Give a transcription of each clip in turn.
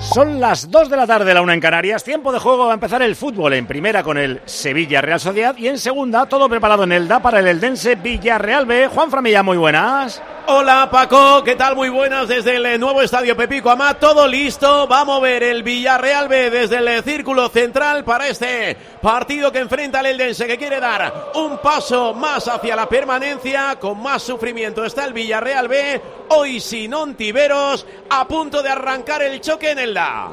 Son las 2 de la tarde, la una en Canarias. Tiempo de juego va a empezar el fútbol en primera con el Sevilla Real Sociedad y en segunda todo preparado en el DA para el Eldense Villarreal B. Juan Framilla, muy buenas. Hola Paco, ¿qué tal? Muy buenas desde el nuevo estadio Pepico Amá, todo listo. Va a mover el Villarreal B desde el círculo central para este partido que enfrenta al Eldense, que quiere dar un paso más hacia la permanencia. Con más sufrimiento está el Villarreal B, hoy sin Ontiveros, a punto de arrancar el choque en el DA.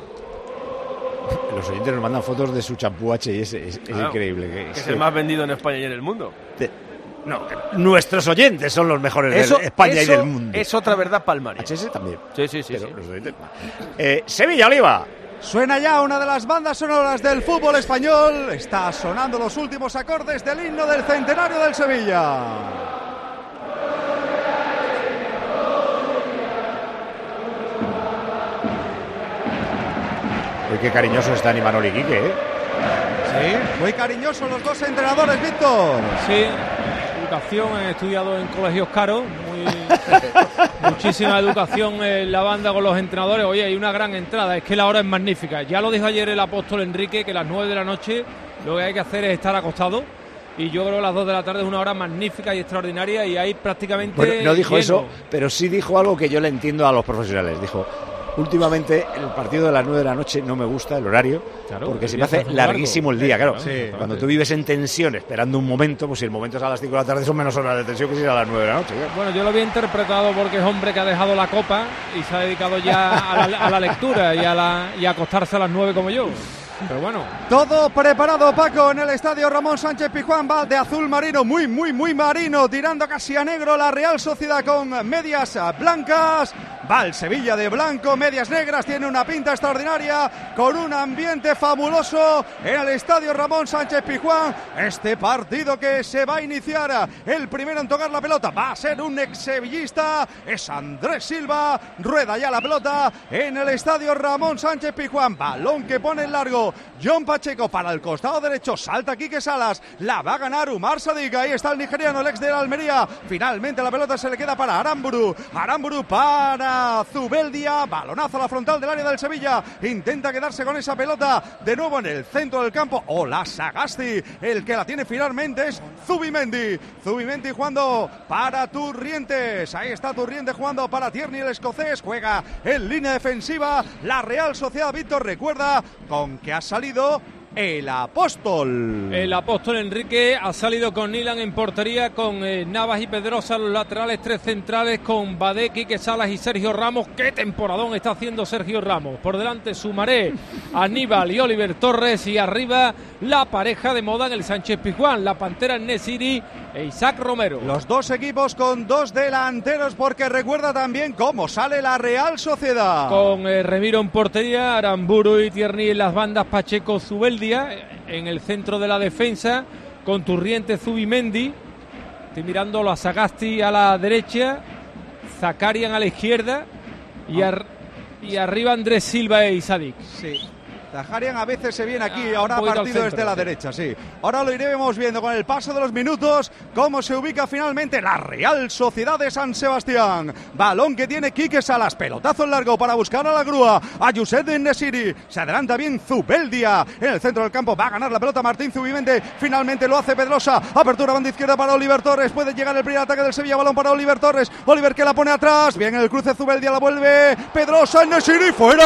Los oyentes nos mandan fotos de su champú HS, es, es Claro, increíble. que Que es- el más vendido en España y en el mundo. No, nuestros oyentes son los mejores Eso, de España y del mundo. Es otra verdad palmaria. HS también. Sí, sí, sí. pero sí. los oyentes no. Eh, Sevilla Oliva. Suena ya una de las bandas sonoras del fútbol español. Está sonando los últimos acordes del himno del centenario del Sevilla. Uy, qué cariñosos están Imanol y Quique, ¿eh? Sí, muy cariñosos los dos entrenadores, Víctor. Sí, educación, he estudiado en colegios caros, muy- muchísima educación en la banda con los entrenadores. Oye, hay una gran entrada, es que la hora es magnífica. Ya lo dijo ayer el apóstol Enrique, que a las 9 de la noche lo que hay que hacer es estar acostado. Y yo creo que las 2 de la tarde es una hora magnífica y extraordinaria y hay prácticamente. Bueno, no dijo lleno. eso, pero sí dijo algo que yo le entiendo a los profesionales. Dijo, últimamente el partido de las 9 de la noche no me gusta el horario, Claro, porque se me hace largo. larguísimo el día, claro. Sí, Cuando tú vives en tensión esperando un momento, pues si el momento es a las 5 de la tarde son menos horas de tensión que si es a las 9 de la noche. claro. Bueno, yo lo había interpretado porque es hombre que ha dejado la copa y se ha dedicado ya a la, a la lectura y a, la, y a acostarse a las 9 como yo. Pero bueno, Todo preparado, Paco, en el estadio Ramón Sánchez Pijuán. Va de azul marino, muy, muy, muy marino, tirando casi a negro la Real Sociedad con medias blancas. Va Sevilla de blanco, medias negras, tiene una pinta extraordinaria, con un ambiente fabuloso en el estadio Ramón Sánchez Pijuán. Este partido que se va a iniciar, el primero en tocar la pelota va a ser un ex sevillista, es Andrés Silva, rueda ya la pelota en el estadio Ramón Sánchez Pijuán. Balón que pone en largo, John Pacheco para el costado derecho, salta Quique Salas, la va a ganar Umar Sadik, ahí está el nigeriano, el de la Almería. Finalmente la pelota se le queda para Aramburu, Aramburu para Zubeldia, balonazo a la frontal del área del Sevilla, intenta quedarse con esa pelota de nuevo en el centro del campo. Hola Sagasti, el que la tiene finalmente es Zubimendi. Zubimendi jugando para Turrientes. Ahí está Turrientes jugando para Tierney el escocés. Juega en línea defensiva. La Real Sociedad Víctor recuerda con que ha salido el apóstol. el apóstol Enrique ha salido con Nilan en portería, con eh, Navas y Pedrosa los laterales, tres centrales, con Badé, Quique Salas y Sergio Ramos. ¡Qué temporadón está haciendo Sergio Ramos! Por delante Sumaré, Aníbal y Oliver Torres. Y arriba la pareja de moda en el Sánchez Pizjuán, la Pantera Nesiri e Isaac Romero. Los dos equipos con dos delanteros porque recuerda también cómo sale la Real Sociedad. Con eh, Remiro en portería, Aramburu y Tierney en las bandas, Pacheco Zubeldia en el centro de la defensa, con Turriente Zubimendi. Estoy mirando a Sagasti a la derecha, Zakarian a la izquierda y, ar- y arriba Andrés Silva e Isadik. Sí. Zaharian a veces se viene aquí, Ah, ahora al partido centro, desde la sí. derecha, sí. Ahora lo iremos viendo con el paso de los minutos, cómo se ubica finalmente la Real Sociedad de San Sebastián. Balón que tiene Quique Salas, pelotazo en largo para buscar a la grúa, a Josep de Nesiri. Se adelanta bien Zubeldia en el centro del campo, va a ganar la pelota Martín Zubimente, finalmente lo hace Pedrosa. Apertura banda izquierda para Oliver Torres, puede llegar el primer ataque del Sevilla, balón para Oliver Torres. Oliver que la pone atrás, bien el cruce Zubeldia la vuelve, Pedrosa en Nesiri fuera.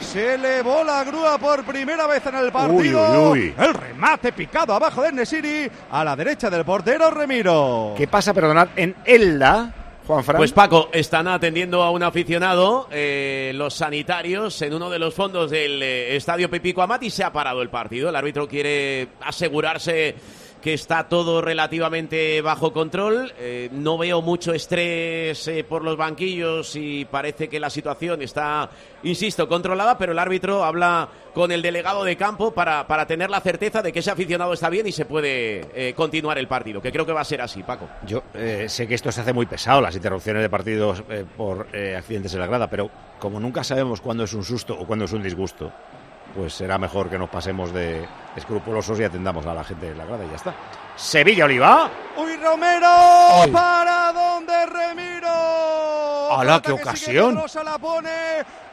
Se elevó la grúa por primera vez en el partido. Uy, uy, uy. El remate picado abajo de Nesiri a la derecha del portero Remiro. ¿Qué pasa, perdonad, en Elda, Juan Fran? Pues Paco, están atendiendo a un aficionado, eh, los sanitarios, en uno de los fondos del eh, estadio Pepico Amat y se ha parado el partido. El árbitro quiere asegurarse que está todo relativamente bajo control. Eh, no veo mucho estrés eh, por los banquillos y parece que la situación está, insisto, controlada, pero el árbitro habla con el delegado de campo para, para tener la certeza de que ese aficionado está bien y se puede eh, continuar el partido, que creo que va a ser así, Paco. Yo sé que esto se hace muy pesado, las interrupciones de partidos por accidentes en la grada, pero como nunca sabemos cuándo es un susto o cuándo es un disgusto, pues será mejor que nos pasemos de escrupulosos y atendamos a la gente de la grada y ya está. Sevilla Oliva. ¡Uy, Romero! ¿Para dónde Remiro? ¡Hala, qué que ocasión! Pedrosa la pone.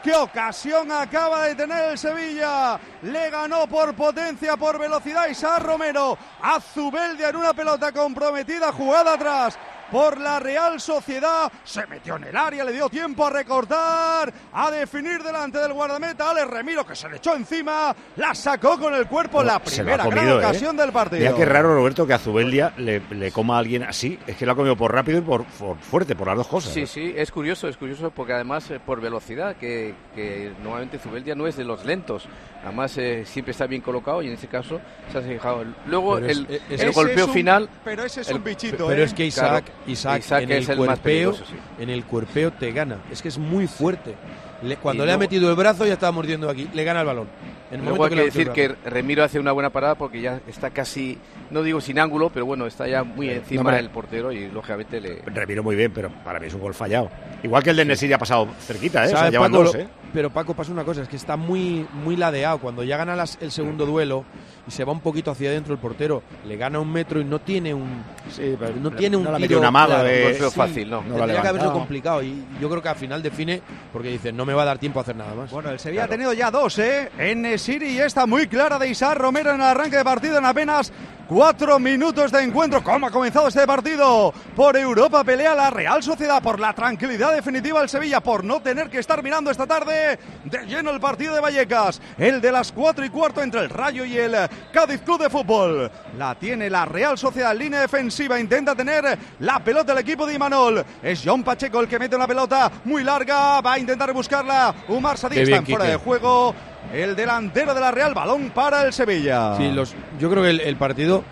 ¡Qué ocasión acaba de tener el Sevilla! Le ganó por potencia, por velocidad Isaac Romero. A Zubeldia en una pelota comprometida, jugada atrás por la Real Sociedad. Se metió en el área, le dio tiempo a recortar, a definir delante del guardameta. Ale Remiro que se le echó encima, la sacó con el cuerpo. la ha primera comido, gran ¿eh? ocasión del partido. Mira qué raro, Roberto, que a Zubeldia le, le coma a alguien así. Es que lo ha comido por rápido y por, por fuerte, por las dos cosas. Sí, sí, es curioso, es curioso porque además eh, por velocidad, que, que normalmente Zubeldia no es de los lentos, además eh, siempre está bien colocado y en este caso se ha fijado. Luego es- el, es- el Ese golpeo es un- final, Pero ese es el- un bichito, Pero ¿eh? es que Isaac, Claro. Isaac, Isaac en es el el más cuerpeo, sí. en el cuerpeo te gana. Es que es muy fuerte. Le- cuando Y le ha metido el brazo ya estaba mordiendo aquí. Le gana el balón. En el luego momento hay que decir el que Remiro hace una buena parada porque ya está casi, no digo sin ángulo, pero bueno, está ya muy encima hombre. del portero y lógicamente le... Remiro muy bien, pero para mí es un gol fallado. Igual que el de Nesiri ha pasado cerquita, ¿eh? O sea, ¿Sabes, llevan Paco? dos, Lo- ¿eh? Pero Paco pasa una cosa, es que está muy, muy ladeado. Cuando ya gana las- el segundo duelo y se va un poquito hacia adentro el portero, le gana un metro y no tiene un, Sí, pero no tiene un no tiro una claro, de... golpeo fácil, ¿no. No Tendría que haberlo complicado y yo creo que al final define porque dice no me va a dar tiempo a hacer nada más. Bueno, el Sevilla ha tenido ya dos, ¿eh? En Siri y esta muy clara de Isaac Romero en el arranque de partido en apenas cuatro minutos de encuentro. ¿Cómo ha comenzado este partido? Por Europa pelea la Real Sociedad, por la tranquilidad definitiva del Sevilla, por no tener que estar mirando esta tarde de lleno el partido de Vallecas. El de las cuatro y cuarto entre el Rayo y el Cádiz Club de Fútbol. La tiene la Real Sociedad en línea defensiva, intenta tener la pelota el equipo de Imanol. Es John Pacheco el que mete una pelota muy larga, va a intentar buscarla. Umar Sadik está en fuera de juego. El delantero de la Real, balón para el Sevilla. Sí, los, yo creo que el, partido,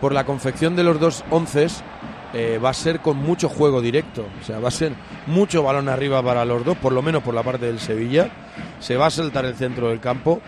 por la confección de los dos onces, eh, va a ser con mucho juego directo. O sea, va a ser mucho balón arriba para los dos, por lo menos por la parte del Sevilla. Se va a saltar el centro del campo.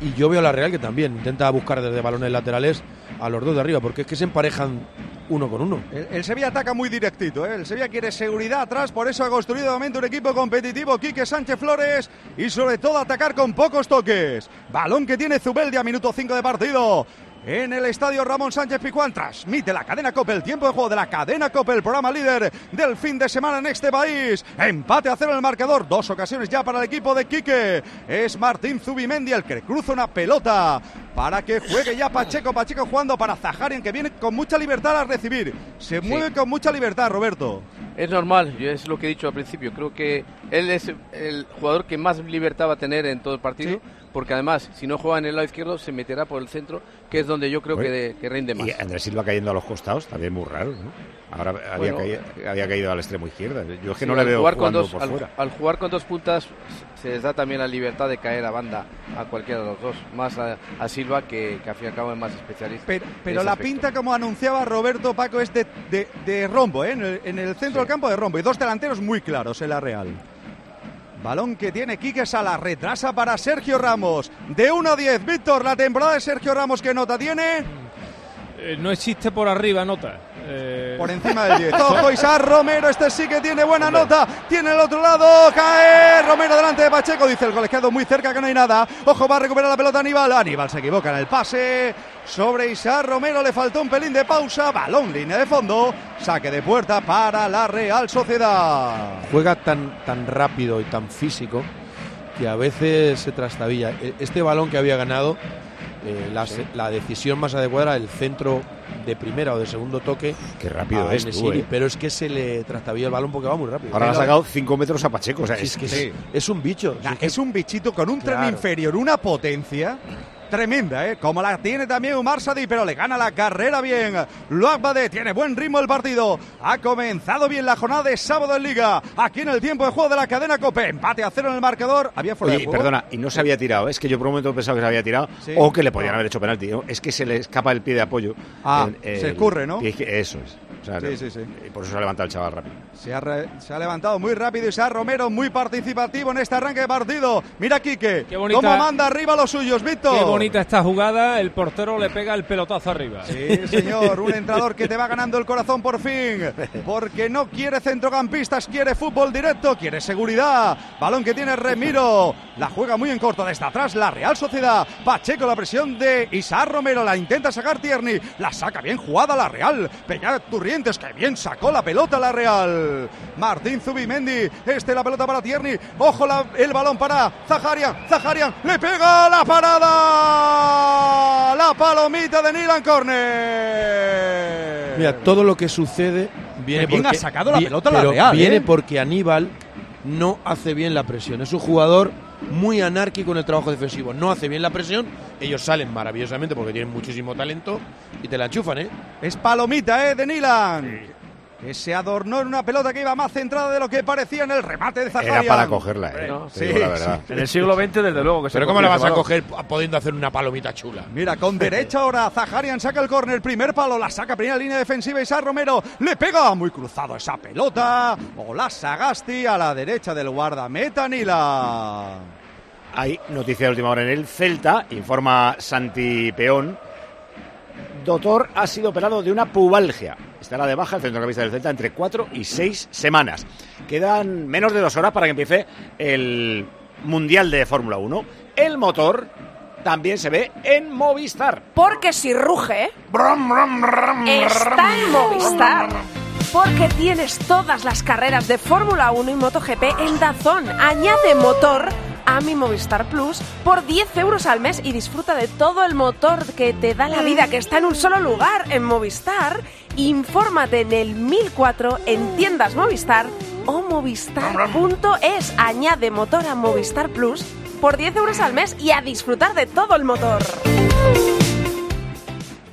Y yo veo a la Real que también intenta buscar desde balones laterales a los dos de arriba, porque es que se emparejan uno con uno. El, Sevilla ataca muy directito, ¿eh? el Sevilla quiere seguridad atrás, por eso ha construido de momento un equipo competitivo, Quique Sánchez Flores, y sobre todo atacar con pocos toques. Balón que tiene Zubeldia, minuto 5 de partido. En el estadio Ramón Sánchez Pijuán transmite la cadena Cope, el tiempo de juego de la cadena Cope, el programa líder del fin de semana en este país. Empate a cero en el marcador, dos ocasiones ya para el equipo de Quique. Es Martín Zubimendi el que cruza una pelota para que juegue ya Pacheco. Pacheco jugando para Zaharian, que viene con mucha libertad a recibir. Se mueve con mucha libertad, Roberto. Es normal, es lo que he dicho al principio. Creo que él es el jugador que más libertad va a tener en todo el partido, Sí. Porque además, si no juega en el lado izquierdo, se meterá por el centro, que es donde yo creo que, de- que rinde más. Y Andrés Silva cayendo a los costados, también muy raro, ¿no? Ahora había, Bueno, caído, había caído al extremo izquierda. Yo es que Sí, no le veo jugar con jugando dos, por al, fuera. al jugar con dos puntas se les da también la libertad de caer a banda a cualquiera de los dos, más a, a Silva que, que al fin y al cabo es más especialista. Pero, pero la aspecto. pinta, como anunciaba Roberto Paco, es de, de- de rombo, ¿eh? en, el, en el centro del campo de rombo. Y dos delanteros muy claros en la Real. Balón que tiene Quique Sala, retrasa para Sergio Ramos. De 1 a 10, Víctor, la temporada de Sergio Ramos, ¿qué nota tiene? Eh, no existe por arriba nota. Eh, Por encima del 10. Ojo, Isaac Romero, este sí que tiene buena nota. Tiene el otro lado, cae Romero delante de Pacheco. Dice el colegiado muy cerca que no hay nada. Ojo, va a recuperar la pelota Aníbal. Aníbal se equivoca en el pase. Sobre Isaac Romero le faltó un pelín de pausa. Balón, línea de fondo. Saque de puerta para la Real Sociedad. Juega tan, tan rápido y tan físico que a veces se trastabilla. E- Este balón que había ganado, eh, la, decisión más adecuada era el centro de primera o de segundo toque. Qué rápido a es tú, ¿eh? Pero es que se le trastabilla el balón porque va muy rápido. Ahora le ha sacado 5 metros a Pacheco. O sea, Sí, es, es que sí. es, es un bicho. Nah, es un bichito con un tren inferior, una potencia tremenda, ¿eh? Como la tiene también Umar Sadi, pero le gana la carrera bien. Luakbade tiene buen ritmo el partido. Ha comenzado bien la jornada de sábado en Liga. Aquí en el tiempo de juego de la cadena Cope. Empate a cero en el marcador. Había fuera de Oye, juego. perdona, y no se había tirado. Es que yo por un momento pensaba que se había tirado Sí. o que le podían haber hecho penalti. Es que se le escapa el pie de apoyo. Ah, se escurre, ¿no? Eso es. O sea, Sí, sí, sí. y por eso se ha levantado el chaval rápido. Se ha, re- se ha levantado muy rápido y se ha Romero muy participativo en este arranque de partido. Mira, Quique, Qué bonita- cómo manda arriba los suyos, Víctor. Qué bonita esta jugada, el portero le pega el pelotazo arriba. Sí, señor, un entrador que te va ganando el corazón por fin, porque no quiere centrocampistas, quiere fútbol directo, quiere seguridad. Balón que tiene Remiro, la juega muy en corto desde atrás la Real Sociedad. Pacheco, la presión de Isaac Romero, la intenta sacar Tierney, la saca bien jugada la Real. Peña Turrientes, que bien sacó la pelota la Real. Martín Zubimendi, este la pelota para Tierney, ojo la- el balón para Zaharian, Zaharian, le pega la parada, la palomita de Nilan Corner. Mira, todo lo que sucede viene bien porque ha sacado la pelota la Real, Viene ¿eh? porque Aníbal no hace bien la presión. Es un jugador muy anárquico en el trabajo defensivo. No hace bien la presión. Ellos salen maravillosamente porque tienen muchísimo talento y te la enchufan, ¿eh? Es palomita, ¿eh? De Nilan. Que se adornó en una pelota que iba más centrada de lo que parecía en el remate de Zaharian. Era para cogerla, ¿eh? No, sí, digo la verdad. En el siglo XX, desde luego que se Pero ¿cómo la vas a coger pudiendo hacer una palomita chula? Mira, con derecha ahora, Zaharian saca el córner, primer palo, la saca primera línea defensiva, Isaac Romero le pega, muy cruzado esa pelota, Ola Sagasti a la derecha del guardameta Nila. Hay noticia de última hora en el Celta, informa Santi Peón. Doctor ha sido operado de una pubalgia. Estará de baja el centrocampista del Celta entre cuatro y seis semanas. Quedan menos de dos horas para que empiece el Mundial de Fórmula 1. El motor también se ve en Movistar. Porque si ruge, está en Movistar. Porque tienes todas las carreras de Fórmula 1 y MotoGP en Dazón. Añade motor a mi Movistar Plus por 10 euros al mes y disfruta de todo el motor que te da la vida, que está en un solo lugar, en Movistar. Infórmate en el 1004 en tiendas Movistar o movistar.es. Añade motor a Movistar Plus por 10 euros al mes y a disfrutar de todo el motor.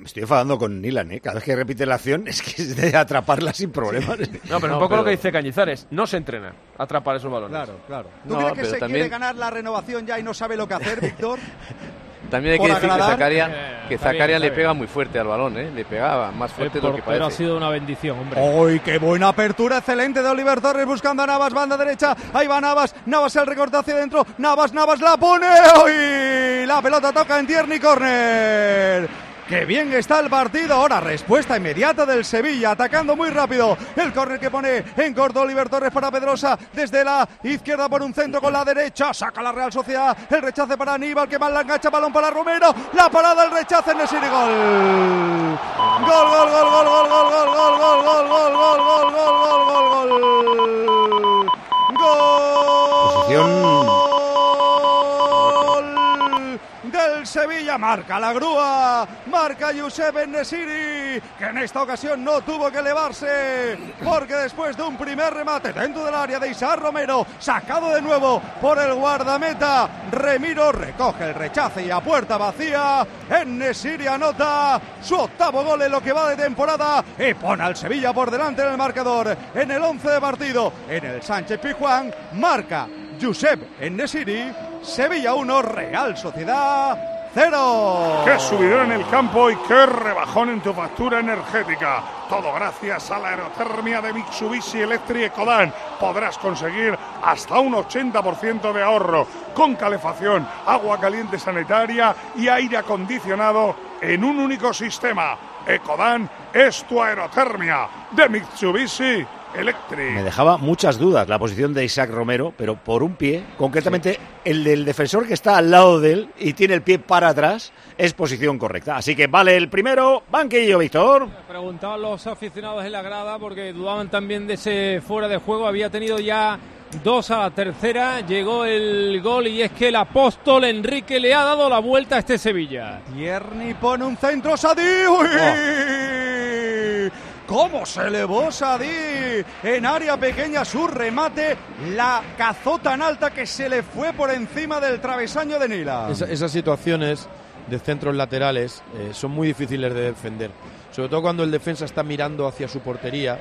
Me estoy enfadando con Nilan, ¿eh? Cada vez que repite la acción es que es de atraparla sin problemas. No, pero un poco lo que dice Cañizares. No se entrena a atrapar esos balones. Claro, claro. ¿Tú No, crees que pero se también- quiere ganar la renovación ya y no sabe lo que hacer, Víctor? También hay que decir que agradar. Zakaria, Eh, que bien, está le bien. pega muy fuerte al balón, ¿eh? Le pegaba más El fuerte de lo que portero ha parece. sido una bendición, hombre. ¡Uy, qué buena apertura! Excelente de Oliver Torres buscando a Navas, banda derecha. Ahí va Navas, Navas el recorte hacia adentro. Navas, Navas la pone. ¡Uy! La pelota toca en Tierney Corner. ¡Qué bien está el partido! Ahora respuesta inmediata del Sevilla, atacando muy rápido. El córner que pone en corto Oliver Torres para Pedrosa. Desde la izquierda por un centro con la derecha. Saca la Real Sociedad. El rechace para Aníbal que mal la engancha. Balón para Romero. La parada, el rechace en el. Gol. Gol, gol, gol, gol, gol, gol, gol, gol, gol, gol, gol, gol, gol, gol, gol, gol, gol. Gol. Posición- del Sevilla. Marca la grúa. Marca Josep Enesiri. Que en esta ocasión no tuvo que elevarse. Porque después de un primer remate dentro del área de Isaac Romero. Sacado de nuevo por el guardameta. Remiro recoge el rechace y a puerta vacía. Enesiri anota su octavo gol en lo que va de temporada. Y pone al Sevilla por delante en el marcador. En el 11 de partido. En el Sánchez Pizjuán. Marca Josep Enesiri. Sevilla 1, Real Sociedad 0. ¡Qué subidón en el campo y qué rebajón en tu factura energética! Todo gracias a la aerotermia de Mitsubishi Electric Ecodan. Podrás conseguir hasta un 80% de ahorro con calefacción, agua caliente sanitaria y aire acondicionado en un único sistema. Ecodan es tu aerotermia de Mitsubishi Electric. Me dejaba muchas dudas la posición de Isaac Romero, pero por un pie, concretamente el del defensor que está al lado de él y tiene el pie para atrás, es posición correcta. Así que vale el primero, banquillo, Víctor. Preguntaban los aficionados en la grada porque dudaban también de ese fuera de juego. Había tenido ya 2 a la tercera. Llegó el gol y es que el apóstol Enrique le ha dado la vuelta a este Sevilla. Tierney pone un centro, Sadí. ¿Cómo se elevó Sadí? En área pequeña su remate, la cazó tan alta que se le fue por encima del travesaño de Nila. Esa- esas situaciones de centros laterales eh, son muy difíciles de defender. Sobre todo cuando el defensa está mirando hacia su portería,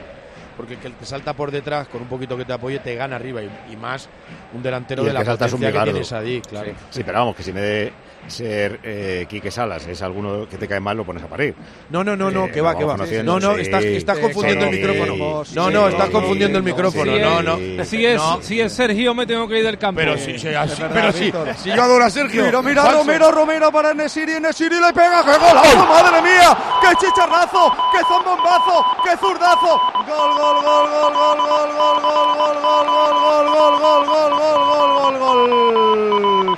porque el que te salta por detrás con un poquito que te apoye te gana arriba y, y más un delantero Y de la que salta es un potencia que bigardo. tienes ahí, claro. Sí, pero vamos, que si me de ser eh, Quique Salas es alguno que te cae mal, lo pones a parir. No, no, no, no, Eh, que va, que va. No, no, sí. estás, estás Sí, confundiendo sí, el micrófono. sí, No, no, sí, estás sí, confundiendo el sí, micrófono. Si No, es- no. Si es, No. si es Sergio, me tengo que ir del campo. Pero si, si- así- pero si, yo adoro a Sergio. Mira, mira, falso. Romero, Romero para Nesiri, Nesiri le pega, ¡qué golazo, madre mía! ¡Qué chicharrazo! ¡Qué zambombazo! ¡Qué zurdazo! ¡Gol, gol, gol, gol, gol, gol, gol, gol, gol, gol, gol, gol, gol, gol, gol, gol, gol, gol!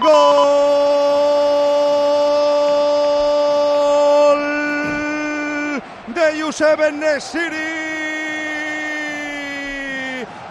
¡Gol! Yusef Nesiri.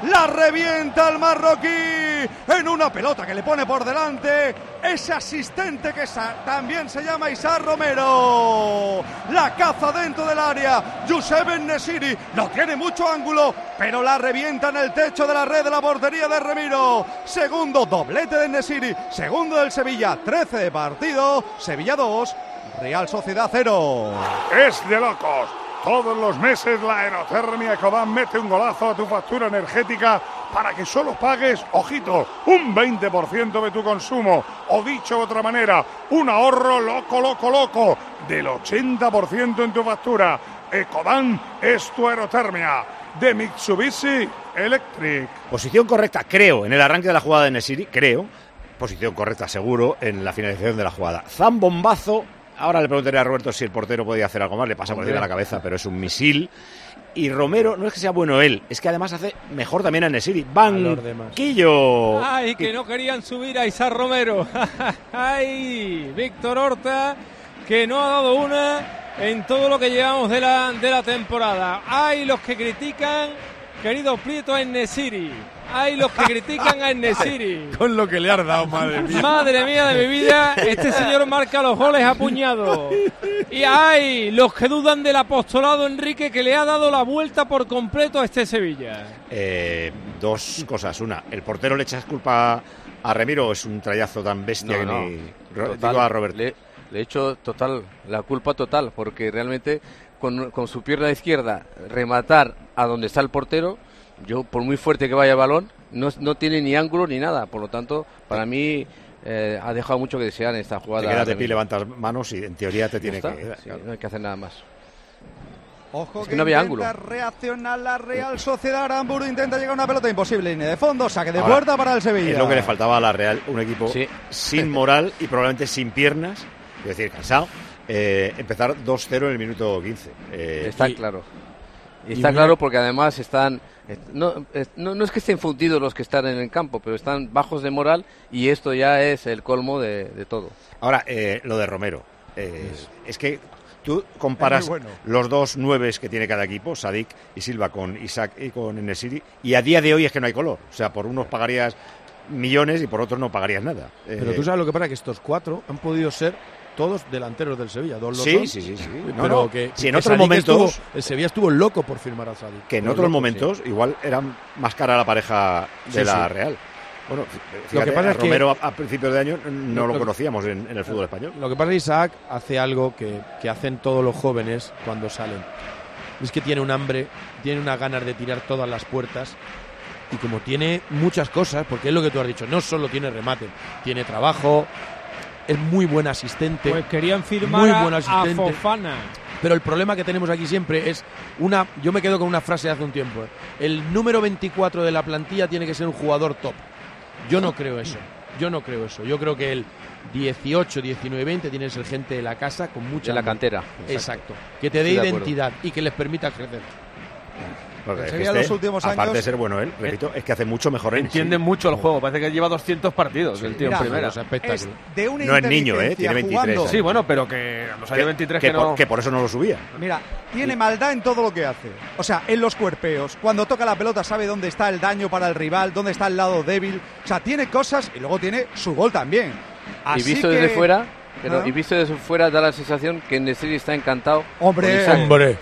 La revienta el marroquí en una pelota que le pone por delante ese asistente que también se llama Isar Romero. La caza dentro del área. Yusef Nesiri no tiene mucho ángulo, pero la revienta en el techo de la red de la portería de Remiro. Segundo doblete de Nesiri. Segundo del Sevilla. 13 de partido. Sevilla 2. Real Sociedad 0. Es de locos. Todos los meses la aerotermia Ecodan mete un golazo a tu factura energética para que solo pagues, ojito, un 20% de tu consumo. O dicho de otra manera, un ahorro loco, loco, loco del 80% en tu factura. Ecodan es tu aerotermia de Mitsubishi Electric. Posición correcta, creo, en el arranque de la jugada de Nesiri, creo. Posición correcta, seguro, en la finalización de la jugada. Zambombazo. Ahora le preguntaré a Roberto si el portero podía hacer algo más. Le pasa por encima de la cabeza, pero es un misil. Y Romero, no es que sea bueno él, es que además hace mejor también a Nesiri. Banquillo. Ay, que no querían subir a Isar Romero. Ay, Víctor Horta, que no ha dado una en todo lo que llevamos de la, de la temporada. Ay, los que critican, querido Prieto, a Nesiri. Ay, los que critican a Nesiri. Con lo que le has dado, madre mía. Madre mía de mi vida, este señor marca los goles a puñado. Y ay, los que dudan del apostolado Enrique que le ha dado la vuelta por completo a este Sevilla. Eh, dos cosas. Una, el portero le echas culpa a Remiro, es un trayazo tan bestia que No, no, ni. Total, Digo a Roberto. Le, le he hecho total, la culpa total, porque realmente con, con su pierna izquierda rematar a donde está el portero, yo por muy fuerte que vaya el balón, no, no tiene ni ángulo ni nada. Por lo tanto, para mí eh, ha dejado mucho que desear en esta Te jugada. quedas de pie, levantas manos y en teoría te tiene está, que. sí, no hay que hacer nada más. Ojo Es que no había ángulo. reaccionar la Real Sociedad. Aramburu intenta llegar a una pelota imposible. Línea de fondo, saque de Ahora, puerta para el Sevilla. Es lo que le faltaba a la Real, un equipo Sí. sin moral y probablemente sin piernas, es decir, cansado. eh, empezar 2-0 en el minuto 15. Eh, Está y- claro. Y y está una- claro porque además están. est- No, es- no, no es que estén fundidos los que están en el campo, pero están bajos de moral y esto ya es el colmo de, de todo. Ahora, eh, lo de Romero. eh, es que tú comparas bueno. los dos nueves que tiene cada equipo, Sadik y Silva, con Isaac y con Enesiri, y a día de hoy es que no hay color. O sea, por unos pagarías millones y por otros no pagarías nada. Pero Eh, tú sabes lo que pasa, que estos cuatro han podido ser todos delanteros del Sevilla. Dos los Sí, son. sí, sí, sí. Pero no. que, Si en que otros Sadik momentos- estuvo- el Sevilla estuvo loco por firmar a Sadik. que en otros loco, momentos igual era más cara la pareja de Sí, la sí. Real. Bueno, fíjate, que pasa a es que- Romero a, a principios de año no Lo- lo, lo- conocíamos en, en el fútbol español. Lo que pasa es que Isaac hace algo que, que hacen todos los jóvenes cuando salen. Es que tiene un hambre, tiene unas ganas de tirar todas las puertas. Y como tiene muchas cosas, porque es lo que tú has dicho, no solo tiene remate, tiene trabajo, es muy buen asistente. Pues querían firmar Muy a-. Fofana. Pero el problema que tenemos aquí siempre es una. Yo me quedo con una frase de hace un tiempo. ¿eh? El número 24 de la plantilla tiene que ser un jugador top. Yo no creo eso. Yo no creo eso. Yo creo que el 18, 19, 20 tiene que ser gente de la casa con mucha. De la cantera. Exacto. Que te dé identidad y que les permita crecer. Es que este, los últimos aparte años- de ser bueno él, repito, es que hace mucho mejor él. Entiende mucho el juego. Parece que lleva 200 partidos el tío Mira, en primera. Es de una No es niño, ¿eh? Tiene 23 jugando. años. Sí, bueno, pero que a los años 23 que, que, por, no... que por eso no lo subía. Mira, tiene maldad en todo lo que hace. O sea, en los cuerpeos. Cuando toca la pelota sabe dónde está el daño para el rival, dónde está el lado débil. O sea, tiene cosas y luego tiene su gol también. Y Así visto que- desde fuera, pero ¿Ah? y visto desde fuera da la sensación que Nesiri está encantado. Hombre. Hombre.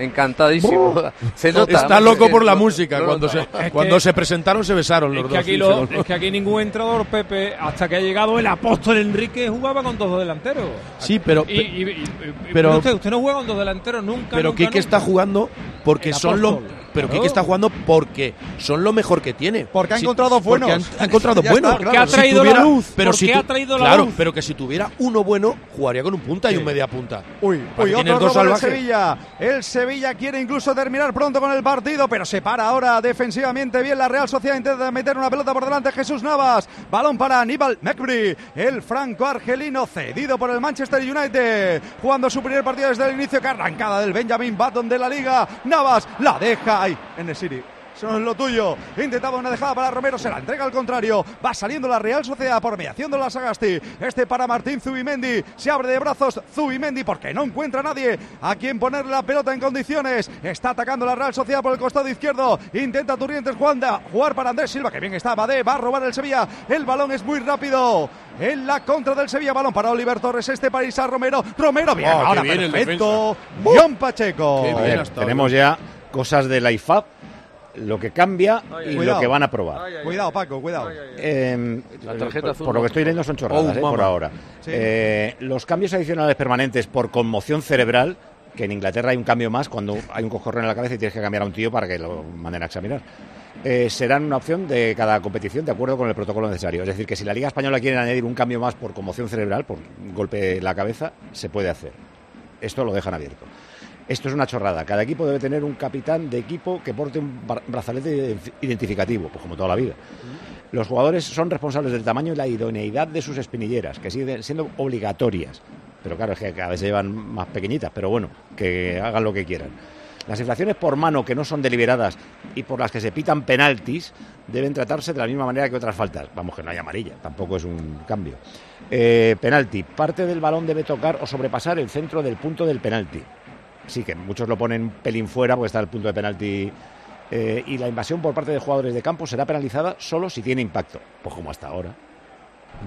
Encantadísimo. Se nota. Está loco por la música. Cuando se, Es cuando que- se presentaron se besaron los Es que, dos. aquí lo- es que aquí ningún entrenador, Pepe, hasta que ha llegado el apóstol Enrique, jugaba con dos delanteros. Sí, pero, Y, y- y- y- pero- usted, usted no juega con dos delanteros nunca. pero nunca, Quique está jugando porque son lo apóstol. Pero. Quique está jugando porque son lo mejor que tiene. Porque ha encontrado buenos. Ha encontrado buenos. Porque ha traído la luz, Pero si ha traído la luz. pero que si tuviera uno bueno, jugaría con un punta y un media punta. Uy, uy, otro dos robo. Sevilla. El Sevilla quiere incluso terminar pronto con el partido, pero se para ahora defensivamente bien la Real Sociedad. Intenta meter una pelota por delante Jesús Navas. Balón para Aníbal Mekbri, el franco-argelino cedido por el Manchester United. Jugando su primer partido desde el inicio, que arrancada del Benjamin Button de la Liga. Navas la deja ahí en el City. Eso es lo tuyo. Intentaba una dejada para Romero, se la entrega al contrario. Va saliendo la Real Sociedad por mediación de la Sagasti. Este para Martín Zubimendi. Se abre de brazos Zubimendi porque no encuentra a nadie a quien ponerle la pelota en condiciones. Está atacando la Real Sociedad por el costado izquierdo. Intenta Turrientes Juanda jugar para Andrés Silva, que bien está. Badé va a robar el Sevilla. El balón es muy rápido. En la contra del Sevilla, balón para Oliver Torres. Este para Isa Romero. Romero, bien, Oh, ahora bien el perfecto. John Pacheco. Bien ver, tenemos ya cosas de la IFAB, lo que cambia y Cuidado. lo que van a probar. Cuidado, Paco, cuidado. Eh, La tarjeta por, azul por lo que estoy leyendo son chorradas, Oh, eh, por ahora. Sí. Eh, los cambios adicionales permanentes por conmoción cerebral, que en Inglaterra hay un cambio más cuando hay un coscorrón en la cabeza y tienes que cambiar a un tío para que lo manden a examinar. Eh, serán una opción de cada competición de acuerdo con el protocolo necesario. Es decir, que si la Liga Española quiere añadir un cambio más por conmoción cerebral, por un golpe en la cabeza, se puede hacer. Esto lo dejan abierto. Esto es una chorrada. Cada equipo debe tener un capitán de equipo que porte un bra- brazalete identificativo, pues como toda la vida. Los jugadores son responsables del tamaño y la idoneidad de sus espinilleras, que siguen siendo obligatorias. Pero claro, es que cada vez llevan más pequeñitas, pero bueno, que hagan lo que quieran. Las infracciones por mano que no son deliberadas y por las que se pitan penaltis deben tratarse de la misma manera que otras faltas. Vamos, que no hay amarilla, tampoco es un cambio. Eh, penalti. Parte del balón debe tocar o sobrepasar el centro del punto del penalti. Sí, que muchos lo ponen un pelín fuera porque está el punto de penalti. eh, y la invasión por parte de jugadores de campo será penalizada solo si tiene impacto. Pues como hasta ahora.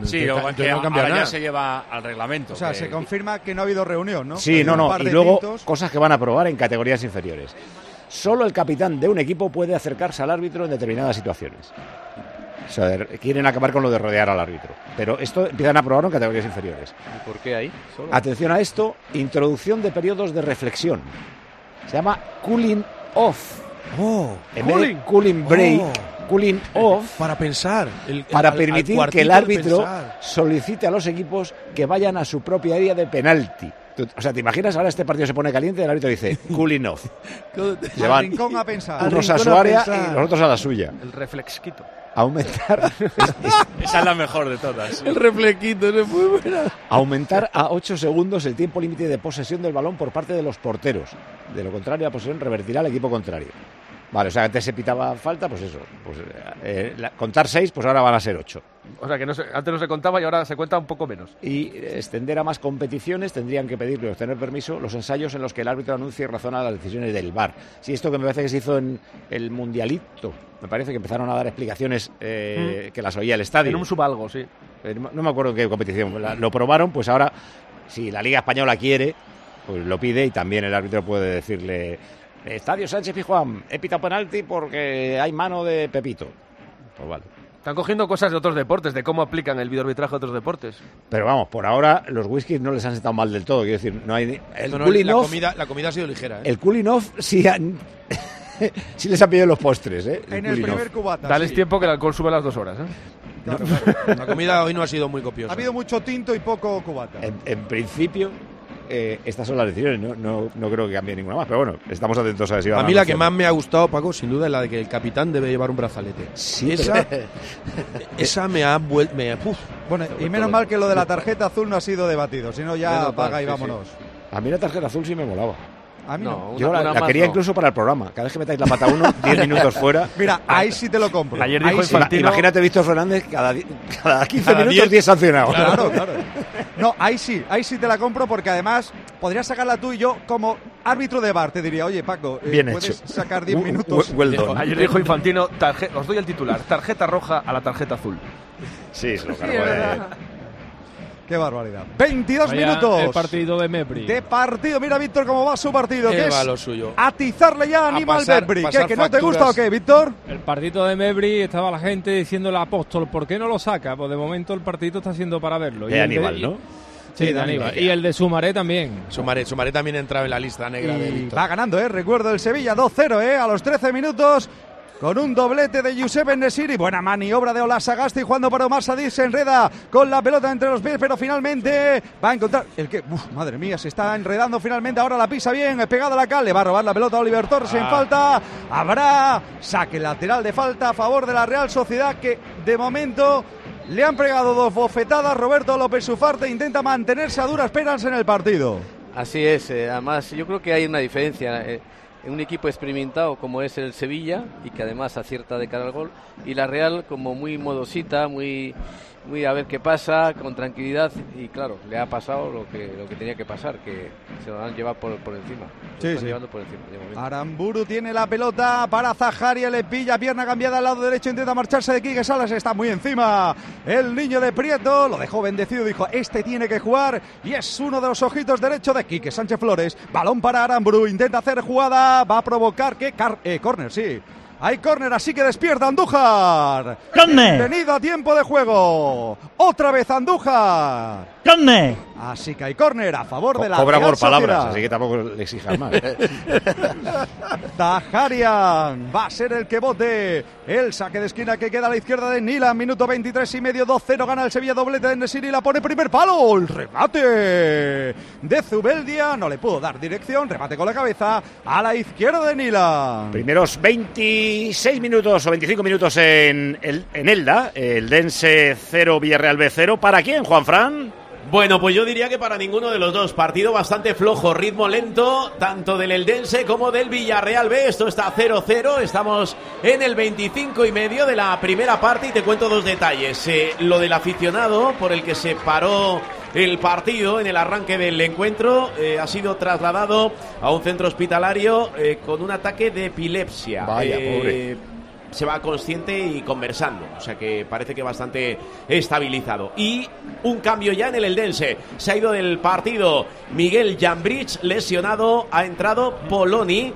Sí, lo- que no cambia ahora ya nada. se lleva al reglamento. O sea, que- se confirma que no ha habido reunión, ¿no? Sí, no, no. Y luego tintos. cosas que van a probar en categorías inferiores. Solo el capitán de un equipo puede acercarse al árbitro en determinadas situaciones. O sea, de- quieren acabar con lo de rodear al árbitro. Pero esto empiezan a probarlo en categorías inferiores. ¿Y por qué ahí? Solo. Atención a esto, introducción de periodos de reflexión. Se llama cooling off. Oh, En vez de cooling break, Oh. cooling off para pensar. el- el- para al- al permitir que el árbitro solicite a los equipos que vayan a su propia área de penalti. O sea, ¿te imaginas ahora este partido se pone caliente y el árbitro dice cooling off? Se van rincón a pensar. unos a su área pensar. y los otros a la suya. El reflexquito. Aumentar, Esa es la mejor de todas. El reflequito, es muy buena. aumentar a 8 segundos el tiempo límite de posesión del balón por parte de los porteros. De lo contrario, la posesión revertirá al equipo contrario. Vale, o sea, antes se pitaba falta, pues eso. Pues, eh, la- contar 6, pues ahora van a ser 8. O sea, que no se- antes no se contaba y ahora se cuenta un poco menos. y extender a más competiciones tendrían que pedirle o obtener permiso los ensayos en los que el árbitro anuncie y razona las decisiones del VAR. Si esto que me parece que se hizo en el Mundialito, me parece que empezaron a dar explicaciones eh, que las oía el estadio. En un subalgo, sí. Eh, no no me acuerdo en qué competición. La- lo probaron, pues ahora, si la Liga Española quiere, pues lo pide y también el árbitro puede decirle, Estadio Sánchez Pizjuán, he pitado penalti porque hay mano de Pepito. Pues vale. Están cogiendo cosas de otros deportes, de cómo aplican el videoarbitraje a otros deportes. Pero vamos, por ahora los whiskies no les han sentado mal del todo. Quiero decir, no hay. El No, la, off- comida, la comida ha sido ligera. ¿eh? el cooling off sí, han- sí les ha pedido los postres, ¿eh? En el primer off. cubata. Dales sí. tiempo que el alcohol sube a las dos horas. ¿eh? Claro, claro. La comida hoy no ha sido muy copiosa. Ha habido mucho tinto y poco cubata. En, en principio, eh, estas son las decisiones. No, no, no creo que cambie ninguna más. Pero bueno, estamos atentos a ver si A mí la que más me ha gustado, Paco, sin duda es la de que el capitán debe llevar un brazalete. Sí, esa, pero- esa me ha vuelto. Bueno, y menos mal que lo de la tarjeta azul no ha sido debatido, si no ya apaga y sí, vámonos. A mí la tarjeta azul sí me molaba. A mí no. No, una- Yo la, una la más quería no. incluso para el programa. Cada vez que metáis la pata uno, 10 minutos fuera. Mira, ahí sí te lo compro. Ayer Ahí dijo sí. Infantino- Imagínate Víctor Fernández cada, cada 15 Cada minutos 10. 10 sancionados. Claro, claro. No, ahí sí, ahí sí te la compro porque además podrías sacarla tú y yo como árbitro de bar. Te diría, oye Paco, eh, Bien puedes hecho. sacar 10 W- minutos. w- well done. Ayer dijo Infantino, tarje- os doy el titular, tarjeta roja a la tarjeta azul. Sí, se lo Sí, cargó. es eh. verdad. Qué barbaridad. 22 Vaya minutos. El partido de Mepri. de partido. Mira, Víctor, cómo va su partido. Qué que va es lo suyo. atizarle ya a Aníbal Bedbri. ¿Qué, que no te gusta o qué, Víctor? El partido de Mebri estaba la gente diciéndole al apóstol, ¿por qué no lo saca? Pues de momento el partido está siendo para verlo. De el Aníbal, ¿no? Sí, de de Aníbal. Aníbal. Y el de Sumaré también. Sumaré, Sumaré también entraba en la lista negra de Y Víctor. va ganando, ¿eh? Recuerdo el Sevilla 2-0, ¿eh? A los 13 minutos. Con un doblete de Josep Enesiri. Buena maniobra de Olasagasti jugando para Omar Sadik. Se enreda con la pelota entre los pies, pero finalmente va a encontrar. El que. Uf, madre mía, se está enredando finalmente. Ahora la pisa bien, pegada a la cal. Le va a robar la pelota a Oliver Torres en falta. Habrá saque lateral de falta a favor de la Real Sociedad que de momento. Le han pegado dos bofetadas. Roberto López Ufarte intenta mantenerse a duras penas en el partido. Así es, eh, además yo creo que hay una diferencia eh, un equipo experimentado como es el Sevilla y que además acierta de cara al gol. Y la Real como muy modosita, muy muy a ver qué pasa, con tranquilidad y claro, le ha pasado lo que lo que tenía que pasar, que se lo han llevado por, por encima. Sí, están sí. llevando por encima de. Aramburu tiene la pelota para Zajaria, le pilla, pierna cambiada al lado derecho, intenta marcharse de Quique Salas, está muy encima. El niño de Prieto lo dejó bendecido, dijo, este tiene que jugar y es uno de los ojitos derecho de Quique Sánchez Flores. Balón para Aramburu, intenta hacer jugada, va a provocar que... Car eh, córner, sí. Hay córner, así que despierta Andújar. ¡Córner! Venido a tiempo de juego. Otra vez Andújar. ¡Córner! Así que hay córner a favor de la Cobra por palabras, Sociedad. así que tampoco le exijas más. Tajarian va a ser el que vote el saque de esquina que queda a la izquierda de Nila. Minuto 23 y medio, 2-0 gana el Sevilla doblete de Nesiri y la pone primer palo. El remate de Zubeldia no le pudo dar dirección. Remate con la cabeza a la izquierda de Nila. Primeros 26 minutos o 25 minutos en, el, en Elda. El Dense 0, Villarreal B 0. ¿Para quién, Juan Fran? Bueno, pues yo diría que para ninguno de los dos. Partido bastante flojo, ritmo lento, tanto del Eldense como del Villarreal B. Esto está 0-0. Estamos en el 25 y medio de la primera parte y te cuento dos detalles. Eh, lo del aficionado por el que se paró el partido en el arranque del encuentro eh, ha sido trasladado a un centro hospitalario eh, con un ataque de epilepsia. Vaya, pobre. Se va consciente y conversando. O sea que parece que bastante estabilizado. Y un cambio ya en el Eldense. Se ha ido del partido Miguel Jambrich, lesionado. Ha entrado Poloni.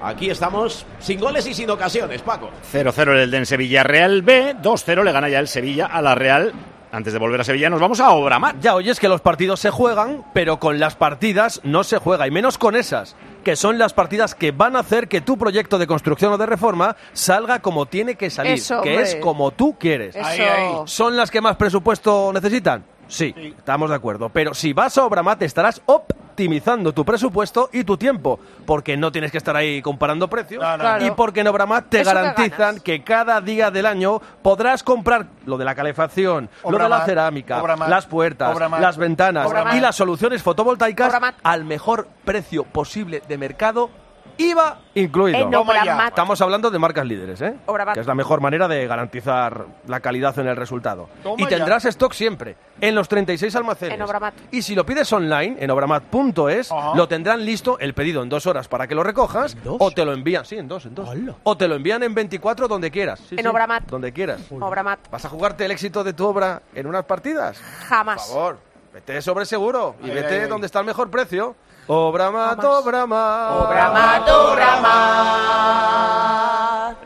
Aquí estamos sin goles y sin ocasiones, Paco. 0-0 el Dense Villarreal B. 2-0 le gana ya el Sevilla a la Real. Antes de volver a Sevilla nos vamos a Obramar. Ya oyes que los partidos se juegan, pero con las partidas no se juega, y menos con esas, que son las partidas que van a hacer que tu proyecto de construcción o de reforma salga como tiene que salir, Eso, que hombre. es como tú quieres. Eso. ¿Son las que más presupuesto necesitan? Sí, estamos de acuerdo. Pero si vas a Obramat estarás optimizando tu presupuesto y tu tiempo, porque no tienes que estar ahí comparando precios Claro. y porque en Obramat te Eso garantizan que cada día del año podrás comprar lo de la calefacción, lo de la cerámica, Obramat, las puertas, Obramat, las ventanas Obramat. y las soluciones fotovoltaicas Obramat. al mejor precio posible de mercado. IVA incluido. En Obramat. Estamos hablando de marcas líderes, ¿eh? Obramat. Que es la mejor manera de garantizar la calidad en el resultado. Toma y tendrás stock siempre en los 36 almacenes. En Obramat. Y si lo pides online en obramat.es, lo tendrán listo el pedido en dos horas para que lo recojas o te lo envían, sí, en dos, en dos. O te lo envían en 24 donde quieras. Sí, En sí, Obramat. Donde quieras. Obramat. ¿Vas a jugarte el éxito de tu obra en unas partidas? Jamás. Por favor, vete sobre seguro y Ay, vete ay, ay. donde está el mejor precio. Obramat, Jamás. Obramat. Obramat, Obramat.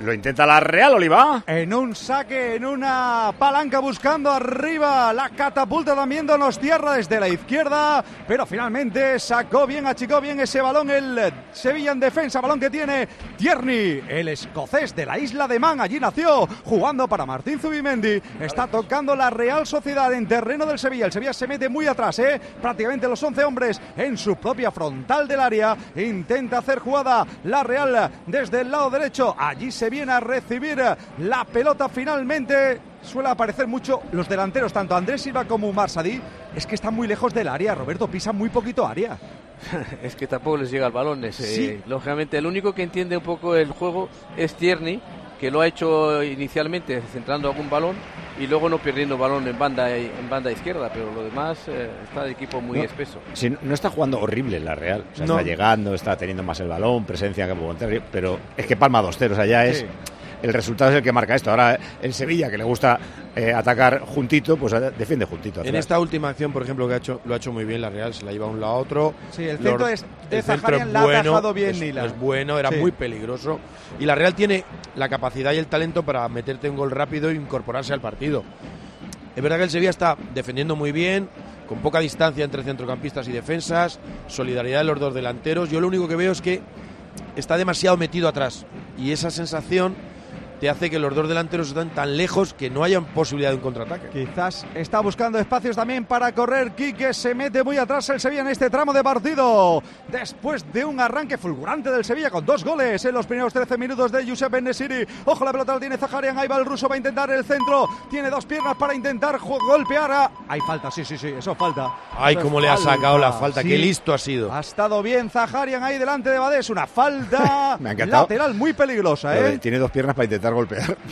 Lo intenta la Real, Oliva. En un saque, en una palanca buscando arriba. La catapulta también nos tierra desde la izquierda. Pero finalmente sacó bien, achicó bien ese balón el Sevilla en defensa. Balón que tiene Tierney, el escocés de la isla de Man. Allí nació jugando para Martín Zubimendi. Está tocando la Real Sociedad en terreno del Sevilla. El Sevilla se mete muy atrás, ¿eh? prácticamente los 11 hombres en su propia frontal del área. Intenta hacer jugada la Real desde el lado derecho. Allí se viene a recibir la pelota finalmente. Suele aparecer mucho los delanteros, tanto Andrés Silva como Umar Sadí. Es que están muy lejos del área, Roberto, pisan muy poquito área. es que tampoco les llega el balón. Es, eh, Sí. Lógicamente, el único que entiende un poco el juego es Tierney, que lo ha hecho inicialmente centrando algún balón y luego no perdiendo balón en banda en banda izquierda, pero lo demás eh, está de equipo muy No. espeso. Sí, no está jugando horrible la Real. O sea, No. está llegando, está teniendo más el balón, presencia que Monterrey, pero es que palma dos ceros allá es. Sí. El resultado es el que marca esto. Ahora el Sevilla, que le gusta eh, atacar juntito, pues eh, defiende juntito. En atrás. esta última acción, por ejemplo, que ha hecho, lo ha hecho muy bien la Real, se la lleva de un lado a otro. Sí, el centro es de el centro Zaharian, es la ha bueno, bien es, Nila. es bueno, era Sí. muy peligroso. Y la Real tiene la capacidad y el talento para meterte un gol rápido e incorporarse al partido. Es verdad que el Sevilla está defendiendo muy bien, con poca distancia entre centrocampistas y defensas, solidaridad de los dos delanteros. Yo lo único que veo es que está demasiado metido atrás. Y esa sensación te hace que los dos delanteros están tan lejos que no haya posibilidad de un contraataque. Quizás está buscando espacios también para correr. Quique se mete muy atrás el Sevilla en este tramo de partido. Después de un arranque fulgurante del Sevilla con dos goles en los primeros 13 minutos de Josep Enesiri. Ojo, la pelota la tiene Zaharian. Ahí va el ruso, va a intentar el centro. Tiene dos piernas para intentar golpear a. Hay falta, sí, sí, sí, eso falta. Ay, Eso cómo le ha sacado la falta, Sí. qué listo ha sido. Ha estado bien Zaharian ahí delante de Badés. Una falta Me ha lateral muy peligrosa, ¿eh? tiene dos piernas para intentar golpear.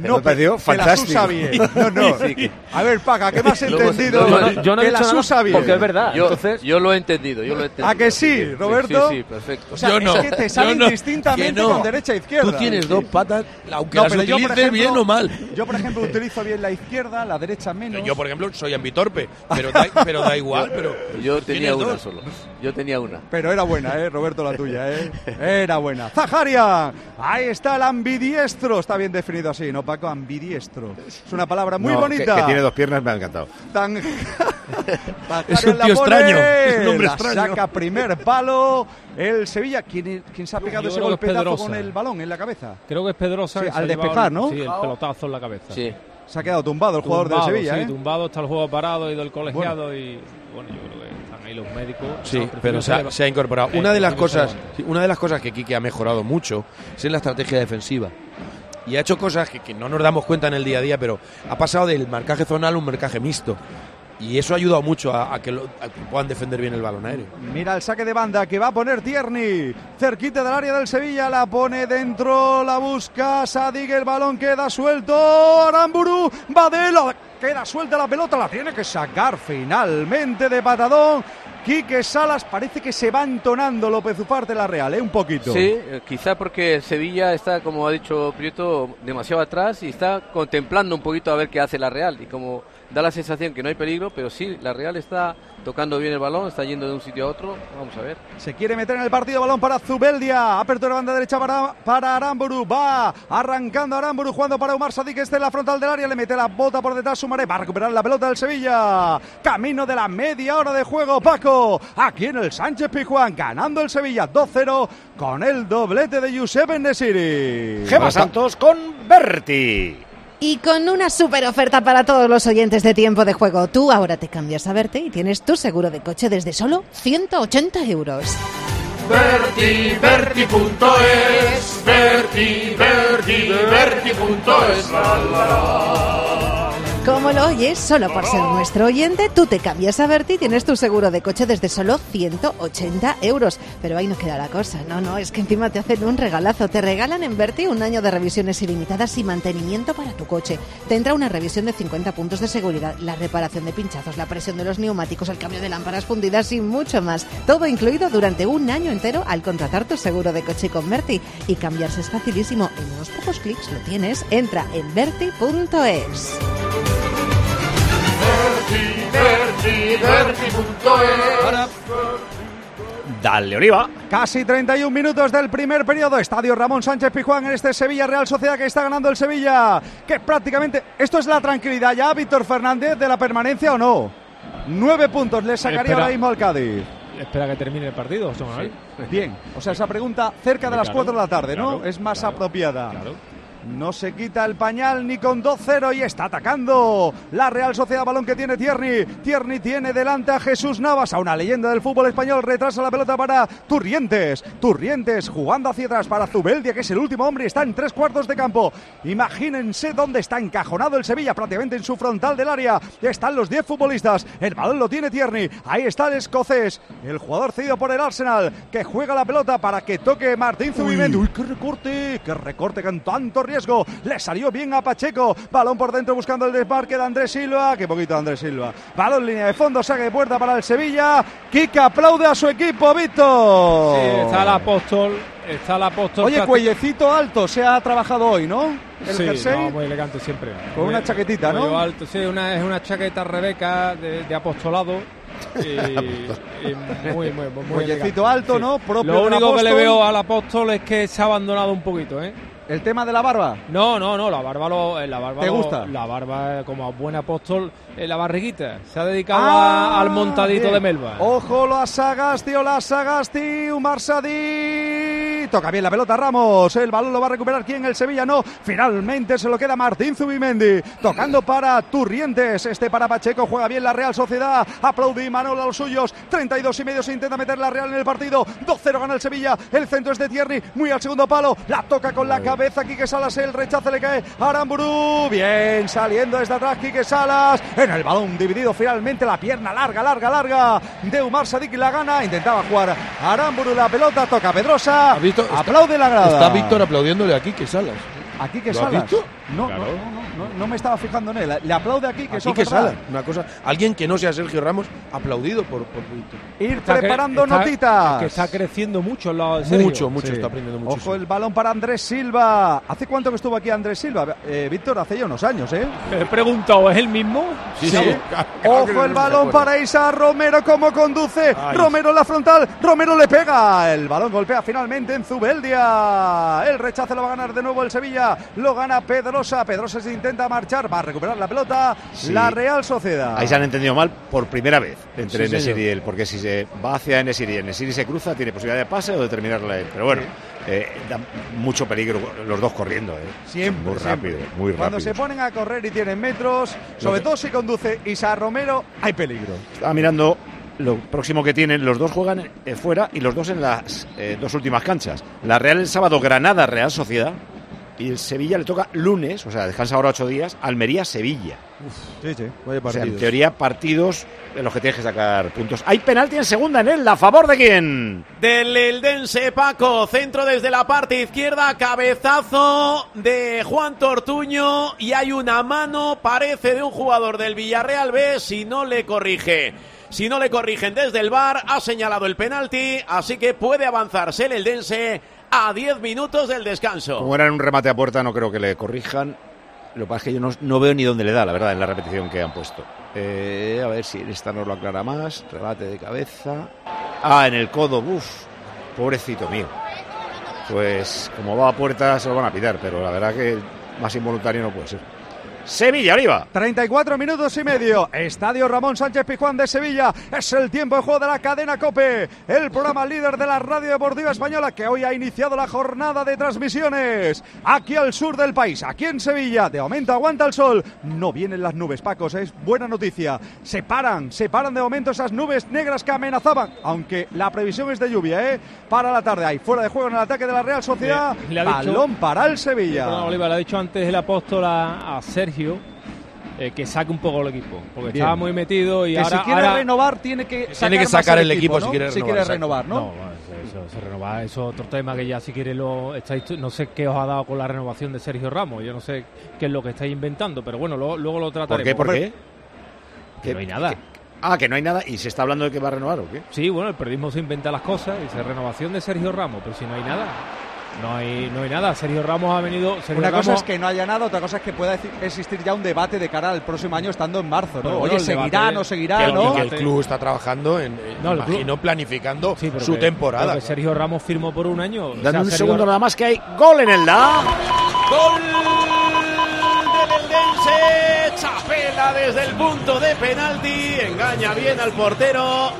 No, me que las fantástico. bien. No, no. Sí, que- A ver, Paca, ¿qué me has entendido? Yo no- yo no he que dicho las nada usa bien. porque es verdad. Yo, Entonces- yo lo he entendido, yo lo he entendido. ¿A que sí, Roberto? Sí, sí, perfecto. O sea, Yo no, es que te salen distintamente con derecha e izquierda. Tú tienes dos patas, aunque No, las pero yo, utilices bien o mal. Yo, por ejemplo, utilizo bien la izquierda, la derecha menos. Yo, por ejemplo, soy ambitorpe, pero da, pero da igual. Pero Yo tenía una dos. solo. Yo tenía una. Pero era buena, ¿eh? Roberto, la tuya, ¿eh? Era buena. Zaharia. Ahí está el ambidiestro. Está bien definido así, ¿no, Paco? Ambidiestro. Es una palabra muy No, que- bonita. Que, tiene dos piernas, me ha encantado. Tan... Es un la tío extraño, es un hombre la extraño. Saca primer palo. El Sevilla. ¿Quién, quién se ha pegado Yo ese que es golpetazo Pedrosa. con el balón en la cabeza? Creo que es Pedrosa. Sí, que al ha despejar, el- ¿no? Sí, el pelotazo en la cabeza. Sí. Se ha quedado tumbado el jugador Tumbado, del Sevilla, sí, ¿eh? tumbado está el juego parado y del colegiado y bueno, yo creo que están ahí los médicos. Sí, No, pero se ha, se ha incorporado. Eh, Una de las cosas, una de las cosas que Quique ha mejorado mucho es en la estrategia defensiva. Y ha hecho cosas que, no nos damos cuenta en el día a día, pero ha pasado del marcaje zonal a un marcaje mixto. Y eso ha ayudado mucho a, a que, lo- a que puedan defender bien el balón aéreo. Mira el saque de banda que va a poner Tierney. Cerquita del área del Sevilla. La pone dentro. La busca. Sadik. El balón queda suelto. Aramburu. Badelo. Queda suelta la pelota. La tiene que sacar finalmente de patadón. Quique Salas. Parece que se va entonando López Ufarte la Real, ¿eh? Un poquito. Sí, eh, quizá porque Sevilla está, como ha dicho Prieto, demasiado atrás y está contemplando un poquito a ver qué hace la Real. Y como da la sensación que no hay peligro, pero sí, la Real está tocando bien el balón, está yendo de un sitio a otro. Vamos a ver. Se quiere meter en el partido balón para Zubeldia. Apertura banda derecha para, para Aramburu. Va arrancando Aramburu, jugando para Umar Sadik. Este en la frontal del área. Le mete la bota por detrás. Sumaré. Va a recuperar la pelota del Sevilla. Camino de la media hora de juego. Paco. Aquí en el Sánchez Pijuán. Ganando el Sevilla 2-0 con el doblete de Josep Enesiri. Gema Santos con Berti. Y con una super oferta para todos los oyentes de tiempo de juego. Tú ahora te cambias a Verte y tienes tu seguro de coche desde solo 180 euros. Verti, Verti.es, Verti, Verti, la, la. Como lo oyes, solo por ser nuestro oyente, tú te cambias a Verti y tienes tu seguro de coche desde solo 180 euros. Pero ahí no queda la cosa. No, no, es que encima te hacen un regalazo. Te regalan en Verti un año de revisiones ilimitadas y mantenimiento para tu coche. Te entra una revisión de 50 puntos de seguridad, la reparación de pinchazos, la presión de los neumáticos, el cambio de lámparas fundidas y mucho más. Todo incluido durante un año entero al contratar tu seguro de coche con Verti. Y cambiarse es facilísimo. En unos pocos clics lo tienes. Entra en verti.es. Dale, Oliva. Casi 31 minutos del primer periodo. Estadio Ramón Sánchez Pijuán en este Sevilla Real Sociedad que está ganando el Sevilla. Que prácticamente. ¿Esto es la tranquilidad ya, Víctor Fernández, de la permanencia o no? Nueve puntos le sacaría ahora mismo al Cádiz. Espera que termine el partido, Manuel. Bien, o sea, esa pregunta cerca de las Claro, 4 de la tarde, ¿no? es más apropiada. claro. No se quita el pañal ni con 2-0 y está atacando la Real Sociedad. Balón que tiene Tierney. Tierney tiene delante a Jesús Navas, a una leyenda del fútbol español. Retrasa la pelota para Turrientes. Turrientes jugando hacia atrás para Zubeldia, que es el último hombre. Está en tres cuartos de campo. Imagínense dónde está encajonado el Sevilla, prácticamente en su frontal del área. Están los 10 futbolistas. El balón lo tiene Tierney. Ahí está el escocés, el jugador cedido por el Arsenal, que juega la pelota para que toque Martín Zubimendi. Uy, qué recorte, qué recorte con tanto riesgo. Le salió bien a Pacheco. Balón por dentro buscando el desmarque de Andrés Silva. Qué poquito Andrés Silva. Balón línea de fondo, saque de puerta para el Sevilla. Kika aplaude a su equipo, Víctor. Sí, está el apóstol. Está el apóstol. Oye, cuellecito alto se ha trabajado hoy, ¿no? El Sí, jersey. no, muy elegante siempre. Con Muy- una chaquetita, ¿no? alto, sí, una, es una chaqueta Rebeca de, de apostolado. Y, y muy, muy, muy Cuellecito elegante, alto, sí. ¿no? Propio Lo único que le veo al apóstol es que se ha abandonado un poquito, ¿eh? ¿El tema de la barba? No, no, no, la barba lo, eh, la barba ¿Te lo- gusta? La barba, eh, como buen apóstol, eh, la barriguita. Se ha dedicado Ah, a- al montadito bien. de Melba. Ojo, la Sagasti, la Sagasti, Umar Sadí. Toca bien la pelota Ramos. El balón lo va a recuperar quién? El Sevilla no. Finalmente se lo queda Martín Zubimendi. Tocando para Turrientes. Este para Pacheco. Juega bien la Real Sociedad. Aplaudí Manolo a los suyos. 32 y medio se intenta meter la Real en el partido. 2-0 gana el Sevilla. El centro es de Tierney. Muy al segundo palo. La toca con la cabeza. Quique Salas. El rechace le cae a Aramburu. Bien saliendo desde atrás Quique Salas. En el balón dividido finalmente la pierna larga, larga, larga de Umar Sadik la gana. Intentaba jugar Aramburu la pelota. Toca Pedrosa. ¿Has visto? Aplaude la grada. Está Víctor aplaudiéndole aquí, que Salas. Aquí que ¿Lo has Salas. visto? No, Claro. no, no, no, no me estaba fijando en él. Le aplaude aquí que Aquí que. Una cosa. Alguien que no sea Sergio Ramos, aplaudido por, por Víctor. Ir Está preparando está- notitas. Que está creciendo mucho Sergio. Mucho, mucho, Sí. está aprendiendo mucho. Ojo el balón para Andrés Silva. ¿Hace cuánto que estuvo aquí Andrés Silva? Eh, Víctor, hace ya unos años, ¿eh? He preguntado, ¿es el mismo? Sí, Sí. sí. Ojo el balón para Isa Romero, cómo conduce. Ay. Romero en la frontal. Romero le pega. El balón golpea finalmente en Zubeldia. El rechazo lo va a ganar de nuevo el Sevilla. Lo gana Pedrosa. Pedrosa se intenta marchar. Va a recuperar la pelota. Sí. La Real Sociedad. Ahí se han entendido mal por primera vez entre Sí, Enesiri y él, porque si se va hacia Enesiri y Enesiri se cruza, tiene posibilidad de pase o de terminarla él. Pero bueno, eh, da mucho peligro los dos corriendo. eh. Siempre, Muy siempre. rápido, Cuando se ponen a correr y tienen metros, sobre que- todo si conduce Isa Romero, hay peligro. Estaba mirando lo próximo que tienen, los dos juegan eh, fuera y los dos en las eh, dos últimas canchas. La Real el sábado, Granada, Real Sociedad. Y el Sevilla le toca lunes, o sea, descansa ahora ocho días, Almería-Sevilla. Sí, sí. Vaya O sea, en partidos. teoría, partidos en los que tienes que sacar puntos. Hay penalti en segunda en él, ¿a favor de quién? Del Eldense Paco, centro desde la parte izquierda, cabezazo de Juan Tortuño y hay una mano, parece de un jugador del Villarreal B, si no le corrige. Si no le corrigen desde el bar, ha señalado el penalti, así que puede avanzarse el Eldense a 10 minutos del descanso. Como era en un remate a puerta, no creo que le corrijan. Lo que pasa es que yo no, veo ni dónde le da, la verdad, en la repetición que han puesto. Eh, a ver si esta nos lo aclara más. Remate de cabeza. Ah, en el codo, uff. Pobrecito mío. Pues como va a puerta se lo van a pitar, pero la verdad que más involuntario no puede ser. Sevilla, arriba. 34 minutos y medio. Estadio Ramón Sánchez Pizjuán de Sevilla. Es el tiempo de juego de la cadena Cope. El programa líder de la radio deportiva española que hoy ha iniciado la jornada de transmisiones. Aquí al sur del país, aquí en Sevilla. De momento aguanta el sol. No vienen las nubes, Pacos. Es buena noticia. Se paran, se paran de momento esas nubes negras que amenazaban. Aunque la previsión es de lluvia, ¿eh? Para la tarde. Ahí fuera de juego en el ataque de la Real Sociedad. Le- le ha dicho- Balón para el Sevilla. Oliva, le ha dicho antes el apóstol a, a Sergio eh, que saque un poco el equipo, porque Bien. estaba muy metido y que ahora... si quiere ahora- renovar tiene que sacar, Tiene que más sacar el equipo si ¿no? quiere renovar, quiere exacto. renovar, ¿no? No, eso, eso se renova, eso es otro tema que ya si quiere lo estáis, no sé qué os ha dado con la renovación de Sergio Ramos, yo no sé qué es lo que estáis inventando, pero bueno, lo- luego lo ¿Por trataremos. qué? ¿Por qué? Que no hay nada. Ah, que no hay nada y se está hablando de que va a renovar o qué. Sí, bueno, el periodismo se inventa las cosas, dice renovación de Sergio Ramos, pero si no hay nada, no hay, no hay nada. Sergio Ramos ha venido. Sergio Una cosa Ramos- es que no haya nada, otra cosa es que pueda existir ya un debate de cara al próximo año estando en marzo, ¿no? Pero Oye, seguirá, debate- no seguirá, Que el- ¿no? que el club está trabajando en, en- No, el club- imagino, planificando Sí, su que- temporada. que Sergio Ramos firmó por un año. o sea, Dame un Sergio- segundo nada más que hay gol en el da. Gol del Eldense. Chapela desde el punto de penalti. Engaña bien al portero.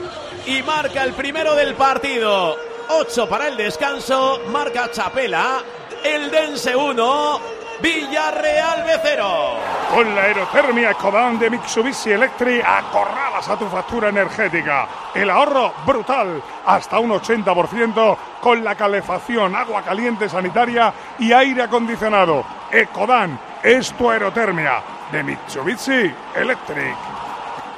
Y marca el primero del partido. 8 para el descanso. Marca Chapela. Eldense 1. Villarreal B 0. Con la aerotermia Ecodan de Mitsubishi Electric acorralas a tu factura energética. El ahorro brutal, hasta un 80% con la calefacción, agua caliente sanitaria y aire acondicionado. Ecodan es tu aerotermia de Mitsubishi Electric.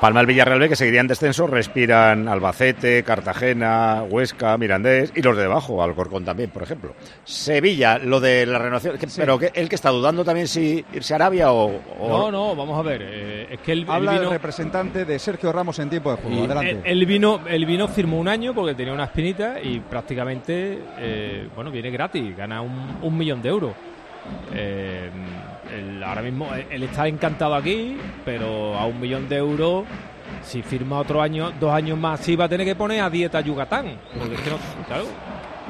Palma el Villarreal B, que seguirían descenso, respiran Albacete, Cartagena, Huesca, Mirandés y los de debajo, Alcorcón también, por ejemplo. Sevilla, lo de la renovación, que- pero que, él que está dudando también si irse a Arabia o... o- No, no, vamos a ver. eh, es que él, él Habla vino, el representante de Sergio Ramos en tiempo de juego. él, Adelante. él vino, él vino, firmó un año porque tenía una espinita y prácticamente, eh, bueno, viene gratis, gana un, un millón de euros. Eh, él ahora mismo, él, él está encantado aquí, pero a un millón de euros, si firma otro año, dos años más, sí va a tener que poner a dieta Yucatán. Porque es que no, claro,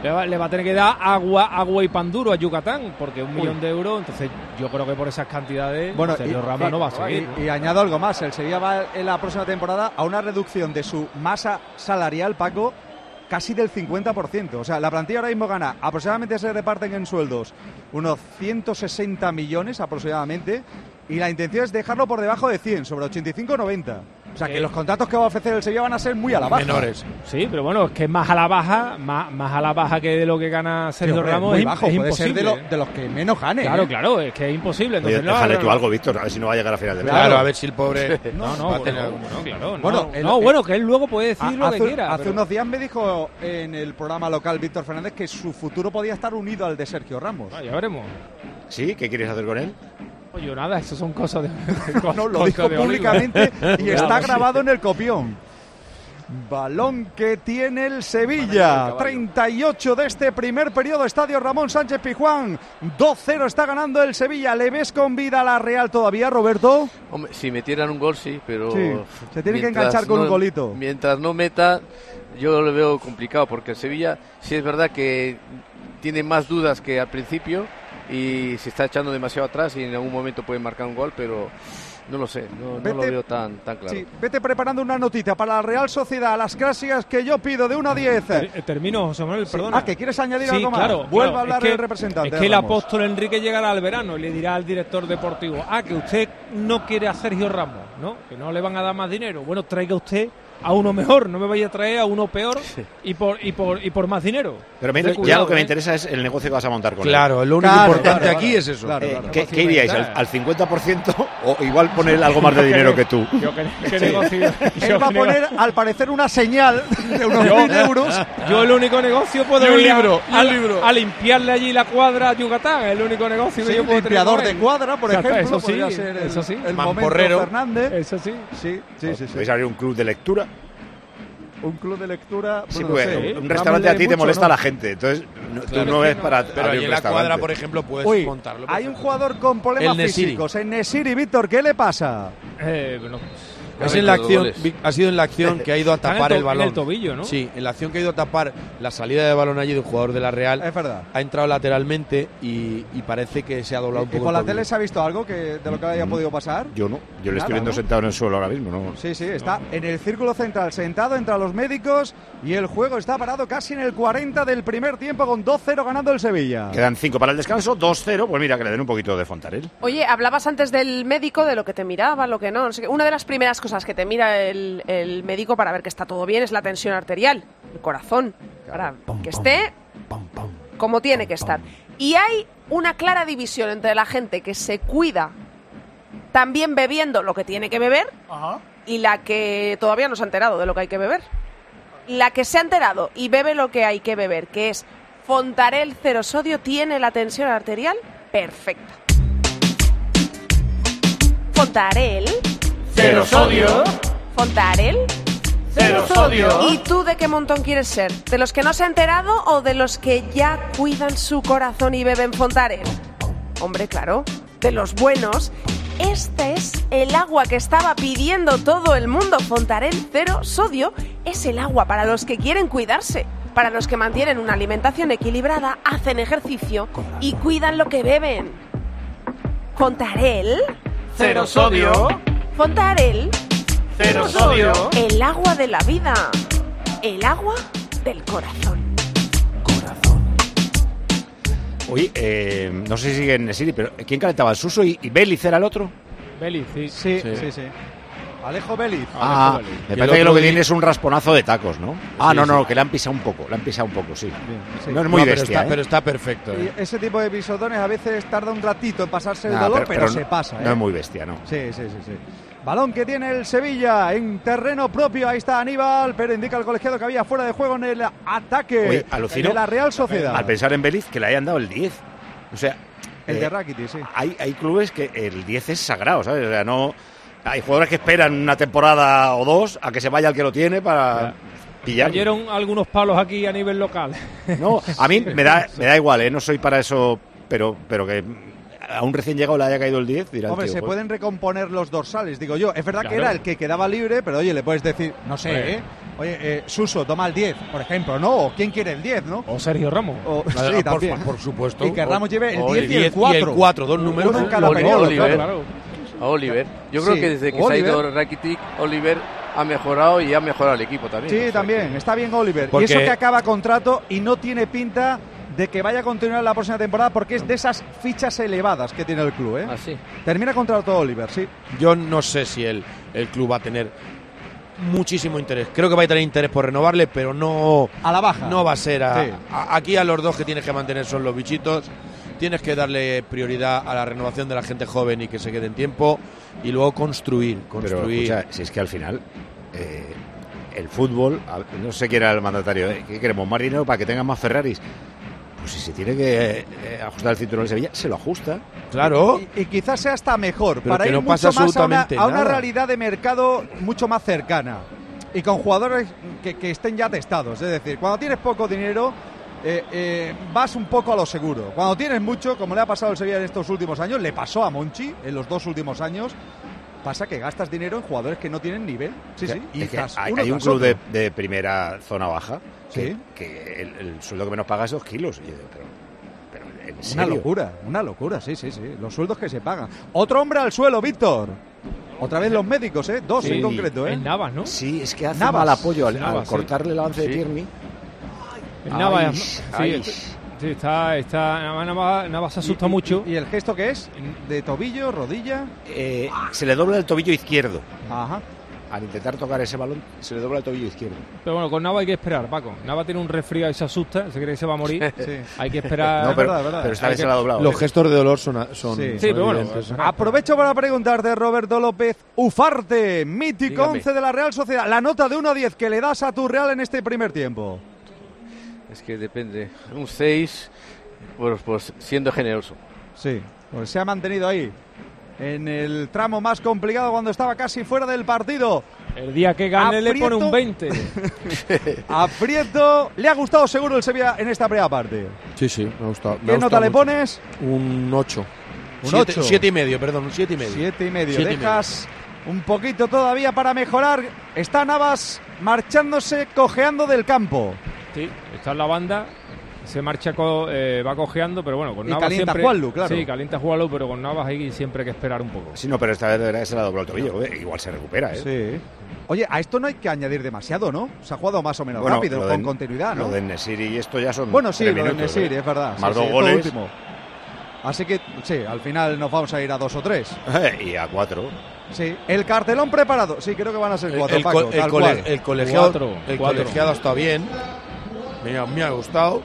le va, le va a tener que dar agua, agua y pan duro a Yucatán, porque un millón de euros, entonces yo creo que por esas cantidades Bueno, Sergio Ramos no va a seguir. y- y añado algo más. El Sevilla va en la próxima temporada a una reducción de su masa salarial, Paco, casi del 50%. O sea, la plantilla ahora mismo gana, aproximadamente se reparten en sueldos unos 160 millones aproximadamente, y la intención es dejarlo por debajo de 100, sobre 85-90. O sea, que los contratos que va a ofrecer el Sevilla van a ser muy a la baja. Sí, pero bueno, es que más a la baja, más, más a la baja que de lo que gana Sergio hombre, Ramos muy bajo, es puede ser de, imposible. lo- de los que menos gane. Claro, ¿eh? claro, es que es imposible. Oye, Entonces, no, déjale no, tú no. algo, Víctor, a ver si no va a llegar a final de mes. Claro, a ver si el pobre No, no, va a bueno, tener no, claro, no. Bueno, el- no, bueno, que él luego puede decir lo que hace, quiera. hace pero- unos días me dijo en el programa local Víctor Fernández que su futuro podía estar unido al de Sergio Ramos. Ah, ya veremos. ¿Sí? ¿Qué quieres hacer con él? Oye, nada, eso son cosas de. No, lo dijo públicamente y está grabado en el copión. Balón que tiene el Sevilla. 38 de este primer periodo. Estadio Ramón Sánchez Pijuán. 2-0 está ganando el Sevilla. ¿Le ves con vida a la Real todavía, Roberto? Hombre, si metieran un gol, sí, pero. Sí, se tiene que enganchar con no- un golito. Mientras no meta, yo lo veo complicado, porque el Sevilla sí es verdad que tiene más dudas que al principio y se está echando demasiado atrás y en algún momento puede marcar un gol, pero no lo sé, no, no lo veo tan, tan claro. Sí, vete preparando una noticia para la Real Sociedad. Las clásicas que yo pido de 1 a 10. Ter- eh, Termino, José Manuel, Sí. perdona. Ah, que quieres añadir Sí, algo más. claro, Vuelve claro. a hablar Es que- el representante. Es que el apóstol Enrique llegará al verano y le dirá al director deportivo, ah, que usted no quiere a Sergio Ramos, ¿no? Que no le van a dar más dinero. Bueno, traiga usted a uno mejor, no me vaya a traer a uno peor y por y por y por más dinero. Pero me- Ten ya cuidado, lo que me ¿eh? interesa es el negocio que vas a montar con él. Claro, lo único Claro, importante claro, aquí claro. es eso. Claro, Eh, claro. ¿qué, qué iríais? ¿Al, al 50% o igual poner algo más de dinero que- que tú? Yo que, que negocio. yo Él va a que poner, al parecer, una señal de unos Yo- mil euros. Yo el único negocio puedo Y un ir a- libro, y un a, libro. a limpiarle allí la cuadra a Yucatán, el único negocio que Sí, yo puedo tener limpiador con de él. cuadra, por ejemplo. Eso sí, podría ser el, eso sí. el Fernández. Eso sí. Sí, sí, sí. sí. ¿Podéis abrir un club de lectura? Un club de lectura. Sí, bueno, porque no sé. un Ramos restaurante a ti te mucho, molesta ¿no? a la gente, entonces no- tú Claro, no es para Pero ahí un en la cuadra, por ejemplo, puedes Uy, montarlo. hay un jugador con problemas físicos. En Nesiri, Víctor, ¿qué le pasa? Eh, bueno, Es en la acción, ha sido en la acción que ha ido a en el tapar el en balón. el tobillo, ¿no? Sí, en la acción que ha ido a tapar la salida de balón allí de un jugador de la Real. Es verdad. Ha entrado lateralmente y, y parece que se ha doblado un ¿Y poco. con el la tele se ha visto algo que, de lo que haya podido pasar? Yo no, yo le estoy viendo ¿no? sentado en el suelo ahora mismo, ¿no? Sí, sí, está en el círculo central, sentado entre los médicos y el juego está parado casi en el 40 del primer tiempo con 2-0 ganando el Sevilla. Quedan 5 para el descanso, 2-0, pues mira, que le den un poquito de Fontarel. Oye, hablabas antes del médico, de lo que te miraba, lo que no. no sé qué. Una de las primeras cosas que te mira el, el médico para ver que está todo bien es la tensión arterial, el corazón, para que esté como tiene que estar. Y hay una clara división entre la gente que se cuida también bebiendo lo que tiene que beber y la que todavía no se ha enterado de lo que hay que beber. La que se ha enterado y bebe lo que hay que beber, que es Fontarel cero sodio, tiene la tensión arterial perfecta. Fontarel. Cero sodio. Fontarel. Cero sodio. ¿Y tú de qué montón quieres ser? ¿De los que no se ha enterado o de los que ya cuidan su corazón y beben Fontarel? Hombre, claro, de los buenos. Este es el agua que estaba pidiendo todo el mundo. Fontarel cero sodio es el agua para los que quieren cuidarse, para los que mantienen una alimentación equilibrada, hacen ejercicio y cuidan lo que beben. Fontarel. Cero sodio. Fontarel. Cero sodio. El agua de la vida. El agua del corazón. Oye, eh, no sé si sigue en Nesiri, pero ¿quién calentaba? ¿El Suso y, y Vélez era el otro? Vélez, sí. Sí, sí, sí. Alejo Vélez. Ah, me el parece que lo que tiene es un rasponazo de tacos, ¿no? Ah, Sí, no, no, sí. que le han pisado un poco, le han pisado un poco, sí. sí. No es muy No, pero bestia, está, ¿eh? pero está perfecto. ¿eh? Y ese tipo de pisotones a veces tarda un ratito en pasarse el Nah, dolor, pero, pero se no- pasa. ¿eh? No es muy bestia, ¿no? Sí, sí, sí, sí. Balón que tiene el Sevilla en terreno propio. Ahí está Aníbal, pero indica el colegiado que había fuera de juego en el ataque Oye, alucino de la Real Sociedad. Al pensar en Vélez, que le hayan dado el 10. O sea, El eh, de Rakitic, sí. hay, hay clubes que el 10 es sagrado, ¿sabes? O sea, no. Hay jugadores que esperan una temporada o dos a que se vaya el que lo tiene para pillar. Cayeron algunos palos aquí a nivel local. No, a mí me da, me da igual, ¿eh? No soy para eso, pero, pero que a un recién llegado le haya caído el 10, dirá el Hombre, tío, se pues, pueden recomponer los dorsales, digo yo. Es verdad que Claro. era el que quedaba libre, pero oye, le puedes decir, no sé, Hombre. ¿eh? Oye, eh, Suso, toma el 10, por ejemplo, ¿no? ¿O quién quiere el 10, no? O Sergio Ramos. O- Claro, sí, por- también. por supuesto. Y que Ramos lleve el O 10 y el 10 4. 4, dos números. Uno en cada Oli- periodo, Oliver. claro. A Oliver. Yo creo Sí, que desde que se ha Oliver. ido Rakitic, Oliver ha mejorado y ha mejorado el equipo también. O Sí, sea también, está bien Oliver. Porque- Y eso que acaba contrato y no tiene pinta de que vaya a continuar la próxima temporada porque es de esas fichas elevadas que tiene el club, ¿eh? Ah, sí. Termina contrato Oliver, sí. Yo no sé si el, el club va a tener muchísimo interés. Creo que va a tener interés por renovarle, pero no A la baja. no va a ser a, Sí. a- aquí a los dos que tienes que mantener son los bichitos. Tienes que darle prioridad a la renovación de la gente joven y que se quede en tiempo y luego construir, Pero construir. escucha, si es que al final eh, el fútbol, no sé quién era el mandatario, ¿eh? ¿qué queremos? ¿Más dinero para que tengan más Ferraris? Pues si se tiene que eh, ajustar el cinturón de Sevilla, se lo ajusta. claro. Y, y quizás sea hasta mejor Pero para que ir no mucho pasa más a una, a una realidad de mercado mucho más cercana y con jugadores que, que estén ya testados. Es decir, cuando tienes poco dinero eh, eh, vas un poco a lo seguro. Cuando tienes mucho, como le ha pasado al Sevilla en estos últimos años, le pasó a Monchi en los dos últimos años. Pasa que gastas dinero en jugadores que no tienen nivel. Sí, sí. Y es que tras hay, uno hay un tras club de, de primera zona baja que, Sí. que el, el sueldo que menos paga es dos kilos. Y yo digo, pero, pero ¿en Una locura, una locura, sí, sí, sí. Los sueldos que se pagan. Otro hombre al suelo, Víctor. Otra vez los médicos, ¿eh? Dos Sí. en concreto, ¿eh? En Navas, ¿no? Sí, es que hace Navas. mal apoyo al, al Navas, sí. cortarle el avance de. Tierney. En Ay, Navas. sí, ay. Sí, está, está, Navas, se asusta Y- mucho. ¿Y el gesto qué es? ¿De tobillo, rodilla? Eh, se le dobla el tobillo izquierdo. Ajá. Al intentar tocar ese balón, se le dobla el tobillo izquierdo. Pero bueno, con Nava hay que esperar, Paco. Nava tiene un resfriado y se asusta, se cree que se va a morir. Sí. Hay que esperar. No, pero, verdad, verdad. pero esta vez que- se la ha doblado. Los gestos de dolor son, son, Sí. son Sí, pero bueno. Aprovecho para preguntarte, Roberto López Ufarte, mítico Dígame. 11 de la Real Sociedad. La nota de 1 a 10 que le das a tu Real en este primer tiempo. Es que depende. Un 6, pues, pues siendo generoso. Sí, pues se ha mantenido ahí. En el tramo más complicado cuando estaba casi fuera del partido. El día que gane le pone un Aprieto. 20. Aprieto. Le ha gustado seguro el Sevilla en esta primera parte. Sí, sí, me ha gustado. me ¿Qué nota le pones? Un 8. Un Siete- ocho. Siete y medio, perdón, un siete y medio. Siete y medio. Siete y Dejas un poquito todavía para mejorar. Está Navas marchándose, cojeando del campo. Sí, está en la banda. Se marcha, co- eh, va cojeando, pero bueno, con Y Navas calienta siempre. Juanlu, claro. Sí, calienta Juanlu, pero con Navas hay siempre que esperar un poco. Sí, no, pero esta vez se le ha doblado el tobillo. ¿eh? Igual se recupera, ¿eh? Sí. Oye, a esto no hay que añadir demasiado, ¿no? Se ha jugado más o menos Bueno, rápido, con de- continuidad, ¿no? Lo de Nesiri y esto ya son. Bueno, sí, tres lo de Nesiri, ¿eh? es verdad. Más sí, dos sí, goles. último. Así que, sí, al final nos vamos a ir a dos o tres. y a cuatro. Sí, el cartelón preparado. Sí, creo que van a ser cuatro, el Paco, co- el tal cole- cual. el colegiado, Cuatro, el cuatro. colegiado está bien. Me ha, me ha gustado.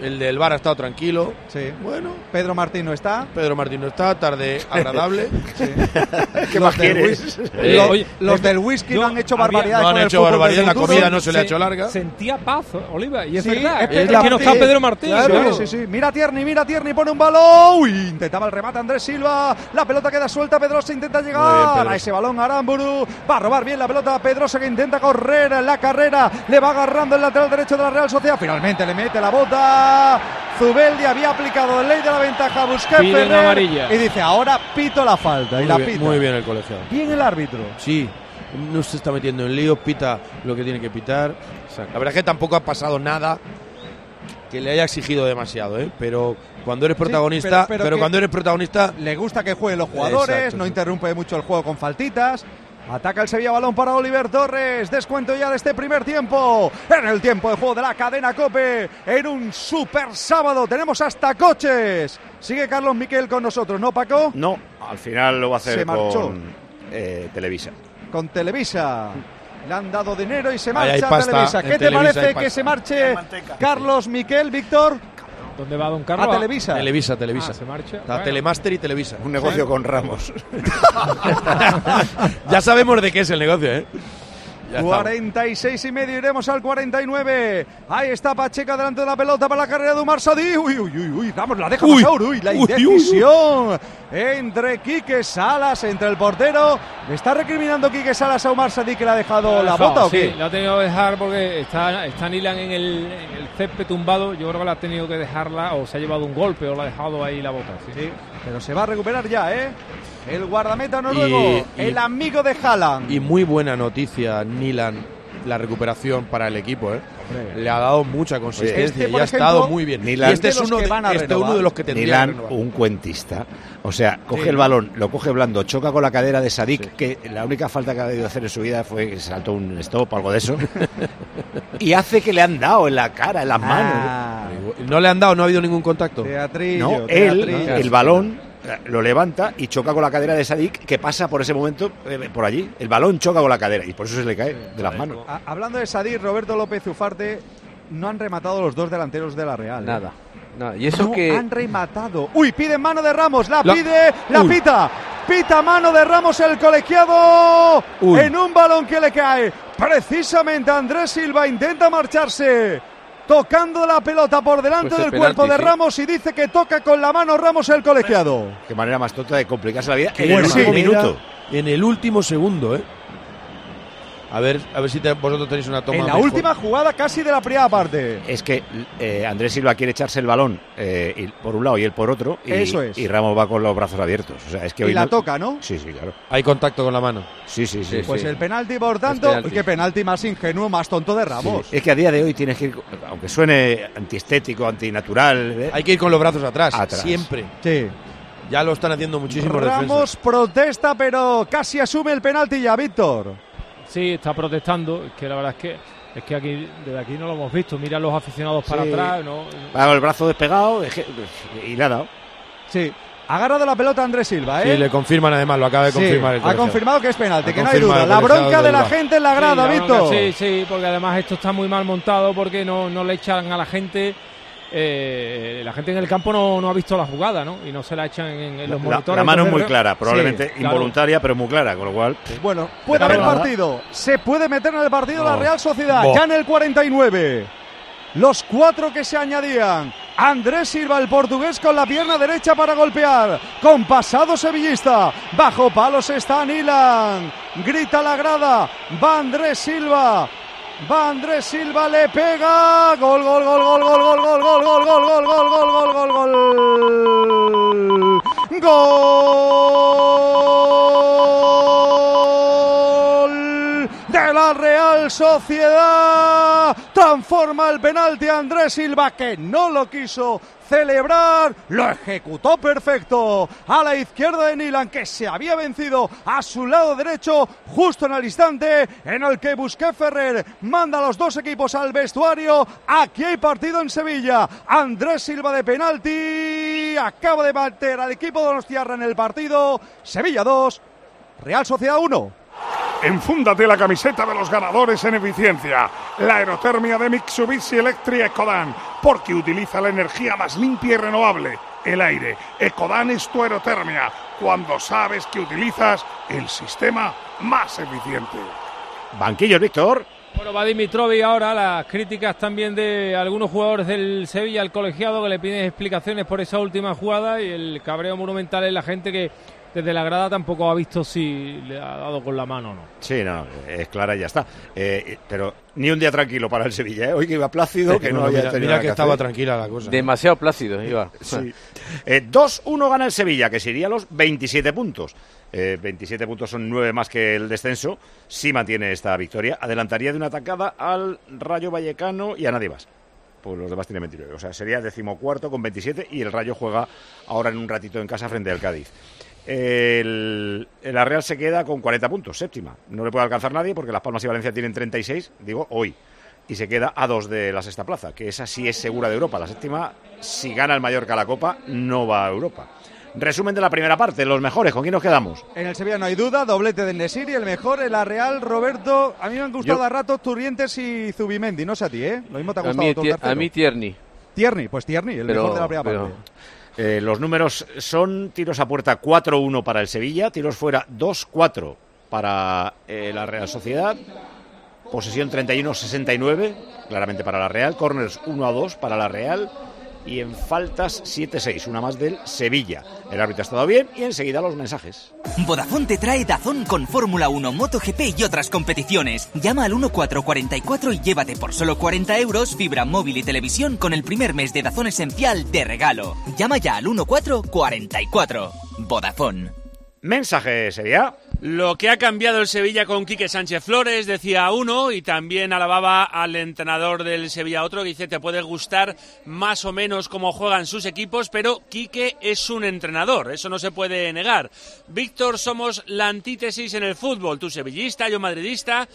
El del bar ha estado tranquilo. Sí. Bueno, Pedro Martín no está. Pedro Martín no está, tarde agradable. ¿Qué Los más del quieres? whis- Eh, los, oye, los eh, del whisky no han hecho barbaridades no han con hecho fútbol barbaridad, del la comida no se le ha hecho larga. Sentía paz, Oliva, y es Sí, verdad. es Es, Pedro que no está. Pedro Martín. Claro, claro. sí, sí. Mira Tierney, mira Tierney, pone un balón. Uy, intentaba el remate Andrés Silva. La pelota queda suelta. Pedrosa intenta bien, llegar a ese balón. Aramburu va a robar bien la pelota. Pedrosa que intenta correr en la carrera. Le va agarrando el lateral derecho de la Real Sociedad. Finalmente le mete la bota. Zubeldi había aplicado ley de la ventaja. Busquets Piden Ferrer, amarilla. Y dice, ahora pito la falta. y Muy la bien, pita. muy bien el colegiado. Bien el árbitro. Sí, no se está metiendo en líos, pita lo que tiene que pitar. La verdad es que tampoco ha pasado nada que le haya exigido demasiado, ¿eh? Pero cuando eres protagonista, pero- pero, pero que- cuando eres protagonista, Le gusta que jueguen los jugadores, Exacto, no interrumpe mucho el juego con faltitas. Ataca el Sevilla, balón para Oliver Torres. Descuento ya de este primer tiempo. En el tiempo de juego de la cadena Cope. En un super sábado. Tenemos hasta coches. Sigue Carlos Miquel con nosotros, ¿no, Paco? No, al final lo va a hacer Se marchó. con eh, Televisa. Con Televisa. Le han dado dinero y se Ahí marcha hay pasta, Televisa. en ¿Qué te Televisa parece que pasta. se marche Carlos Miquel, Víctor? ¿Dónde va Don Carlos? A Televisa. Televisa, Televisa. Ah, se marcha. Está Bueno. Telemaster y Televisa. Un negocio con Ramos. ya sabemos de qué es el negocio, ¿eh? Ya estamos. 46 y medio, iremos al 49. Ahí está Pacheca delante de la pelota para la carrera de Umar Sadí. Uy, uy, uy, uy, vamos, la deja Uy. pasar. Uy, la Uy, uy, uy. indecisión entre Quique Salas, entre el portero. ¿Le está recriminando Quique Salas a Umar Sadí que le ha dejado la dejado, bota o sí, qué? la ha tenido que dejar porque está, está Nilan en el, en el césped tumbado. Yo creo que la ha tenido que dejarla o se ha llevado un golpe o la ha dejado ahí la bota. Sí. Pero se va a recuperar ya, ¿eh? El guardameta noruego, Y- y- el amigo de Haaland. Y muy buena noticia, Nilan, la recuperación para el equipo, ¿eh? Le ha dado mucha consistencia Este, y ha ejemplo, estado muy bien. Nilan- y este es de los uno de, van a este uno de los que tendría que renovar. un cuentista. O sea, coge Sí. el balón, lo coge blando, choca con la cadera de Sadik, que la única falta que ha debido hacer en su vida fue que saltó un stop o algo de eso. y hace que le han dado en la cara, en las manos. Ah, No le han dado, no ha habido ningún contacto. teatrillo, No, él, teatrillo. el balón, lo levanta y choca con la cadera de Sadik, que pasa por ese momento eh, por allí. El balón choca con la cadera y por eso se le cae de las manos. Hablando de Sadir, Roberto López Ufarte, no han rematado los dos delanteros de la Real. ¿eh? Nada. nada. Y eso no que. han rematado. Uy, pide mano de Ramos, la, La- pide, la Uy. pita. Pita mano de Ramos el colegiado Uy. en un balón que le cae. Precisamente Andrés Silva intenta marcharse. Tocando la pelota por delante Pues el del cuerpo de sí. Ramos y dice que toca con la mano Ramos el colegiado. Qué manera más tonta de complicarse la vida Qué en el último minuto. En el último segundo, ¿eh? A ver, a ver si te- vosotros tenéis una toma En la mejor. última jugada casi de la primera parte. Es que eh, Andrés Silva quiere echarse el balón eh, y- por un lado y él por otro. Y, Eso es. Y Ramos va con los brazos abiertos. O sea, es que Y hoy la no- toca, ¿no? Sí, sí, claro. Hay contacto con la mano. Sí, sí, sí. Sí, Pues sí. el penalti, por tanto, penalti. qué penalti más ingenuo, más tonto de Ramos. Sí, Es que a día de hoy tienes que ir, aunque suene antiestético, antinatural, ¿eh? Hay que ir con los brazos atrás, Atrás. siempre. Sí. Ya lo están haciendo muchísimos Ramos protesta, pero casi asume el penalti ya, Víctor. Sí, está protestando. Es que la verdad es que es que aquí desde aquí no lo hemos visto. Mira a los aficionados para Sí. atrás. ¿no? El brazo despegado es que- y le ha dado. Sí. Ha agarrado la pelota Andrés Silva, ¿eh? Sí, le confirman además, lo acaba de Sí, confirmar el ha confirmado que es penalti, Ha que no hay duda. La bronca de la gente en la Sí, grada, la bronca, Víctor. Sí, sí, porque además esto está muy mal montado porque no, no le echan a la gente. Eh, la gente en el campo no, no ha visto la jugada, ¿no? Y no se la echan en, en los La, monitores. la mano es muy clara, probablemente involuntaria, pero muy clara, con lo cual. Bueno, puede haber partido. Se puede meter en el partido la No. Real Sociedad. Bo. Ya en el 49. Los cuatro que se añadían. Andrés Silva, el portugués, con la pierna derecha para golpear. Con pasado sevillista. Bajo palos está Nilan. Grita la grada. Va Andrés Silva. Va Andrés Silva, le pega. Gol, gol, gol, gol, gol, gol, gol, gol, gol, gol, gol, gol, gol, gol, gol, gol. Gol la Real Sociedad. Transforma el penalti a Andrés Silva que no lo quiso celebrar. Lo ejecutó perfecto a la izquierda de Nilan que se había vencido a su lado derecho justo en el instante en el que Busqué Ferrer manda a los dos equipos al vestuario. Aquí hay partido en Sevilla. Andrés Silva de penalti acaba de bater al equipo de Donostiarra en el partido. Sevilla 2, Real Sociedad 1. Enfúndate la camiseta de los ganadores en eficiencia. La aerotermia de Mitsubishi Electric Ecodan, porque utiliza la energía más limpia y renovable, el aire. Ecodan es tu aerotermia, cuando sabes que utilizas el sistema más eficiente. Banquillos, Víctor. Bueno, va Dimitrovic ahora, las críticas también de algunos jugadores del Sevilla, al colegiado, que le piden explicaciones por esa última jugada y el cabreo monumental en la gente que desde la grada tampoco ha visto si le ha dado con la mano o no. Sí, no, es clara y ya está. Eh, pero ni un día tranquilo para el Sevilla, ¿eh? Hoy que iba plácido, que no, había mira, tenido mira que estaba hacer. tranquila la cosa. Demasiado plácido, iba. Sí. Eh, 2-1 gana el Sevilla, que sería los 27 puntos. Eh, 27 puntos son 9 más que el descenso. Si mantiene esta victoria, adelantaría de una atacada al Rayo Vallecano y a nadie más. Pues los demás tienen 29. O sea, sería decimocuarto con 27 y el Rayo juega ahora en un ratito en casa frente al Cádiz. El, la Real se queda con 40 puntos, séptima. No le puede alcanzar nadie porque Las Palmas y Valencia tienen 36, digo, hoy. Y se queda a dos de la sexta plaza, que esa sí es segura de Europa. La séptima, si gana el Mallorca la Copa, no va a Europa. Resumen de la primera parte, los mejores, ¿con quién nos quedamos? En el Sevilla no hay duda, doblete de Nesiri, el mejor en la Real, Roberto. A mí me han gustado Yo- a ratos Turrientes y Zubimendi, no sé a ti, ¿eh? Lo mismo te ha A gustado mí, todo el tercero. a mí Tierney. Tierney, pues Tierney, el Pero- mejor de la primera pero- parte. Eh, los números son tiros a puerta 4-1 para el Sevilla, tiros fuera 2-4 para eh, la Real Sociedad, posesión 31-69, claramente para la Real, corners 1-2 para la Real y en faltas 7-6, una más del Sevilla. El árbitro ha estado bien y enseguida los mensajes. Vodafone te trae Dazón con Fórmula 1, MotoGP y otras competiciones. Llama al 1444 y llévate por solo 40 euros fibra móvil y televisión con el primer mes de Dazón Esencial de regalo. Llama ya al 1444. Vodafone. Mensaje, Sevilla. Lo que ha cambiado el Sevilla con Quique Sánchez Flores, decía uno, y también alababa al entrenador del Sevilla otro, que dice, te puede gustar más o menos cómo juegan sus equipos, pero Quique es un entrenador, eso no se puede negar. Víctor, somos la antítesis en el fútbol, tú sevillista, yo madridista,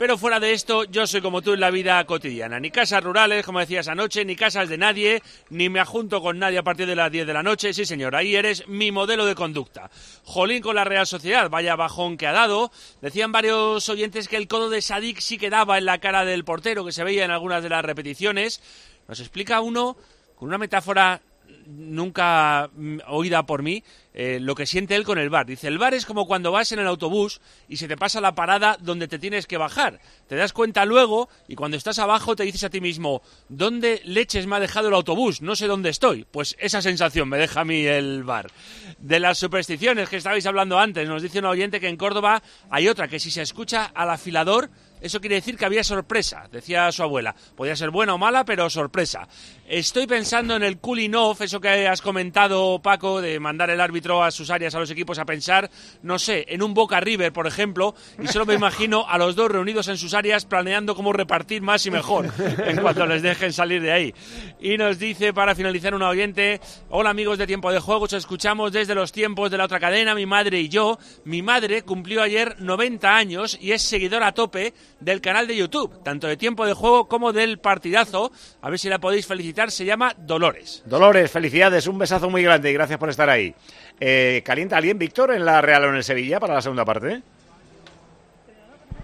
pero fuera de esto, yo soy como tú en la vida cotidiana. Ni casas rurales, como decías anoche, ni casas de nadie, ni me ajunto con nadie a partir de las 10 de la noche. Sí, señor, ahí eres mi modelo de conducta. Jolín con la Real Sociedad, vaya bajón que ha dado. Decían varios oyentes que el codo de Sadik sí quedaba en la cara del portero, que se veía en algunas de las repeticiones. Nos explica uno, con una metáfora nunca mm, oída por mí, eh, lo que siente él con el bar. Dice, el bar es como cuando vas en el autobús y se te pasa la parada donde te tienes que bajar. Te das cuenta luego y cuando estás abajo te dices a ti mismo, ¿dónde leches me ha dejado el autobús? No sé dónde estoy. Pues esa sensación me deja a mí el bar. De las supersticiones que estabais hablando antes, nos dice un oyente que en Córdoba hay otra, que si se escucha al afilador, eso quiere decir que había sorpresa, decía su abuela. Podía ser buena o mala, pero sorpresa. Estoy pensando en el cooling off, eso que has comentado, Paco, de mandar el árbitro a sus áreas, a los equipos a pensar, no sé, en un Boca River, por ejemplo, y solo me imagino a los dos reunidos en sus áreas planeando cómo repartir más y mejor en cuanto les dejen salir de ahí. Y nos dice, para finalizar, un oyente, hola amigos de Tiempo de Juego, os escuchamos desde los tiempos de la otra cadena, mi madre y yo. Mi madre cumplió ayer 90 años y es seguidora a tope del canal de YouTube, tanto de Tiempo de Juego como del partidazo. A ver si la podéis felicitar, se llama Dolores. Dolores, felicidades, un besazo muy grande y gracias por estar ahí. Eh, ¿Calienta alguien, Víctor, en la Real o en el Sevilla para la segunda parte?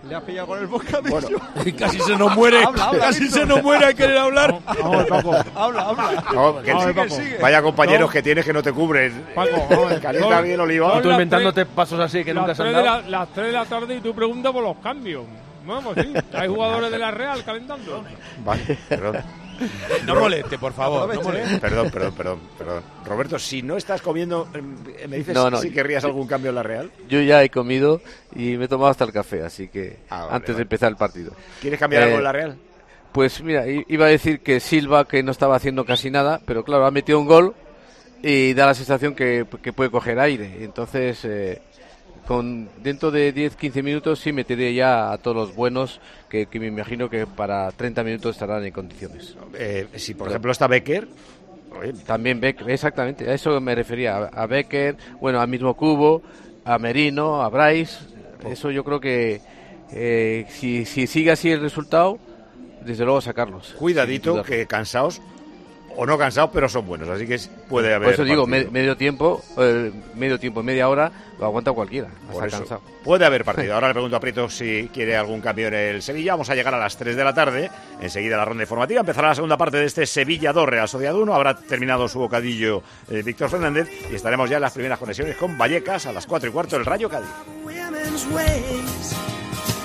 Le has pillado con el bocadillo. Casi se nos muere. Habla, habla, Casi Víctor. se nos muere a querer hablar. Habla, habla. No, que- Sigue, Paco, sigue. Vaya compañeros No. que tienes que no te cubren. Paco, vamos a ver. Calienta No, alguien, Oliva. Y tú las inventándote pasos así que nunca las se han 3 de dado. la, las 3 de la tarde y tú preguntas por los cambios. Vamos, sí. Hay jugadores de la Real calentando. Vale, perdón. No moleste, por favor. No moleste. Perdón, perdón, perdón, perdón. Roberto, si no estás comiendo, eh, ¿me dices No, no. si querrías algún cambio en la Real? Yo ya he comido y me he tomado hasta el café, así que Ah, vale, antes vale. de empezar el partido. ¿Quieres cambiar Eh, algo en la Real? Pues mira, iba a decir que Silva que no estaba haciendo casi nada, pero claro, ha metido un gol y da la sensación que, que puede coger aire. Entonces, eh, con dentro de 10-15 minutos sí meteré ya a todos los buenos que, que me imagino que para 30 minutos estarán en condiciones. Eh, si por ejemplo está Becker, También Becker, exactamente, a eso me refería, a, a Becker, bueno, al mismo Cubo, a Merino, a Bryce, eso yo creo que eh, si, si sigue así el resultado, desde luego sacarlos. cuidadito que cansados o no cansados, pero son buenos. Así que puede haber. Por eso digo, me, medio tiempo, eh, medio tiempo, media hora, lo aguanta cualquiera. Hasta cansado. Puede haber partido. Ahora le pregunto a Prieto si quiere algún cambio en el Sevilla. Vamos a llegar a las 3 de la tarde. Enseguida la ronda informativa. Empezará la segunda parte de este Sevilla 2 Real Sociedad 1. Habrá terminado su bocadillo eh, Víctor Fernández y estaremos ya en las primeras conexiones con Vallecas a las 4 y cuarto del Rayo Cádiz.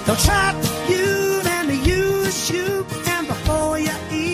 They'll trap you and use you, and before you even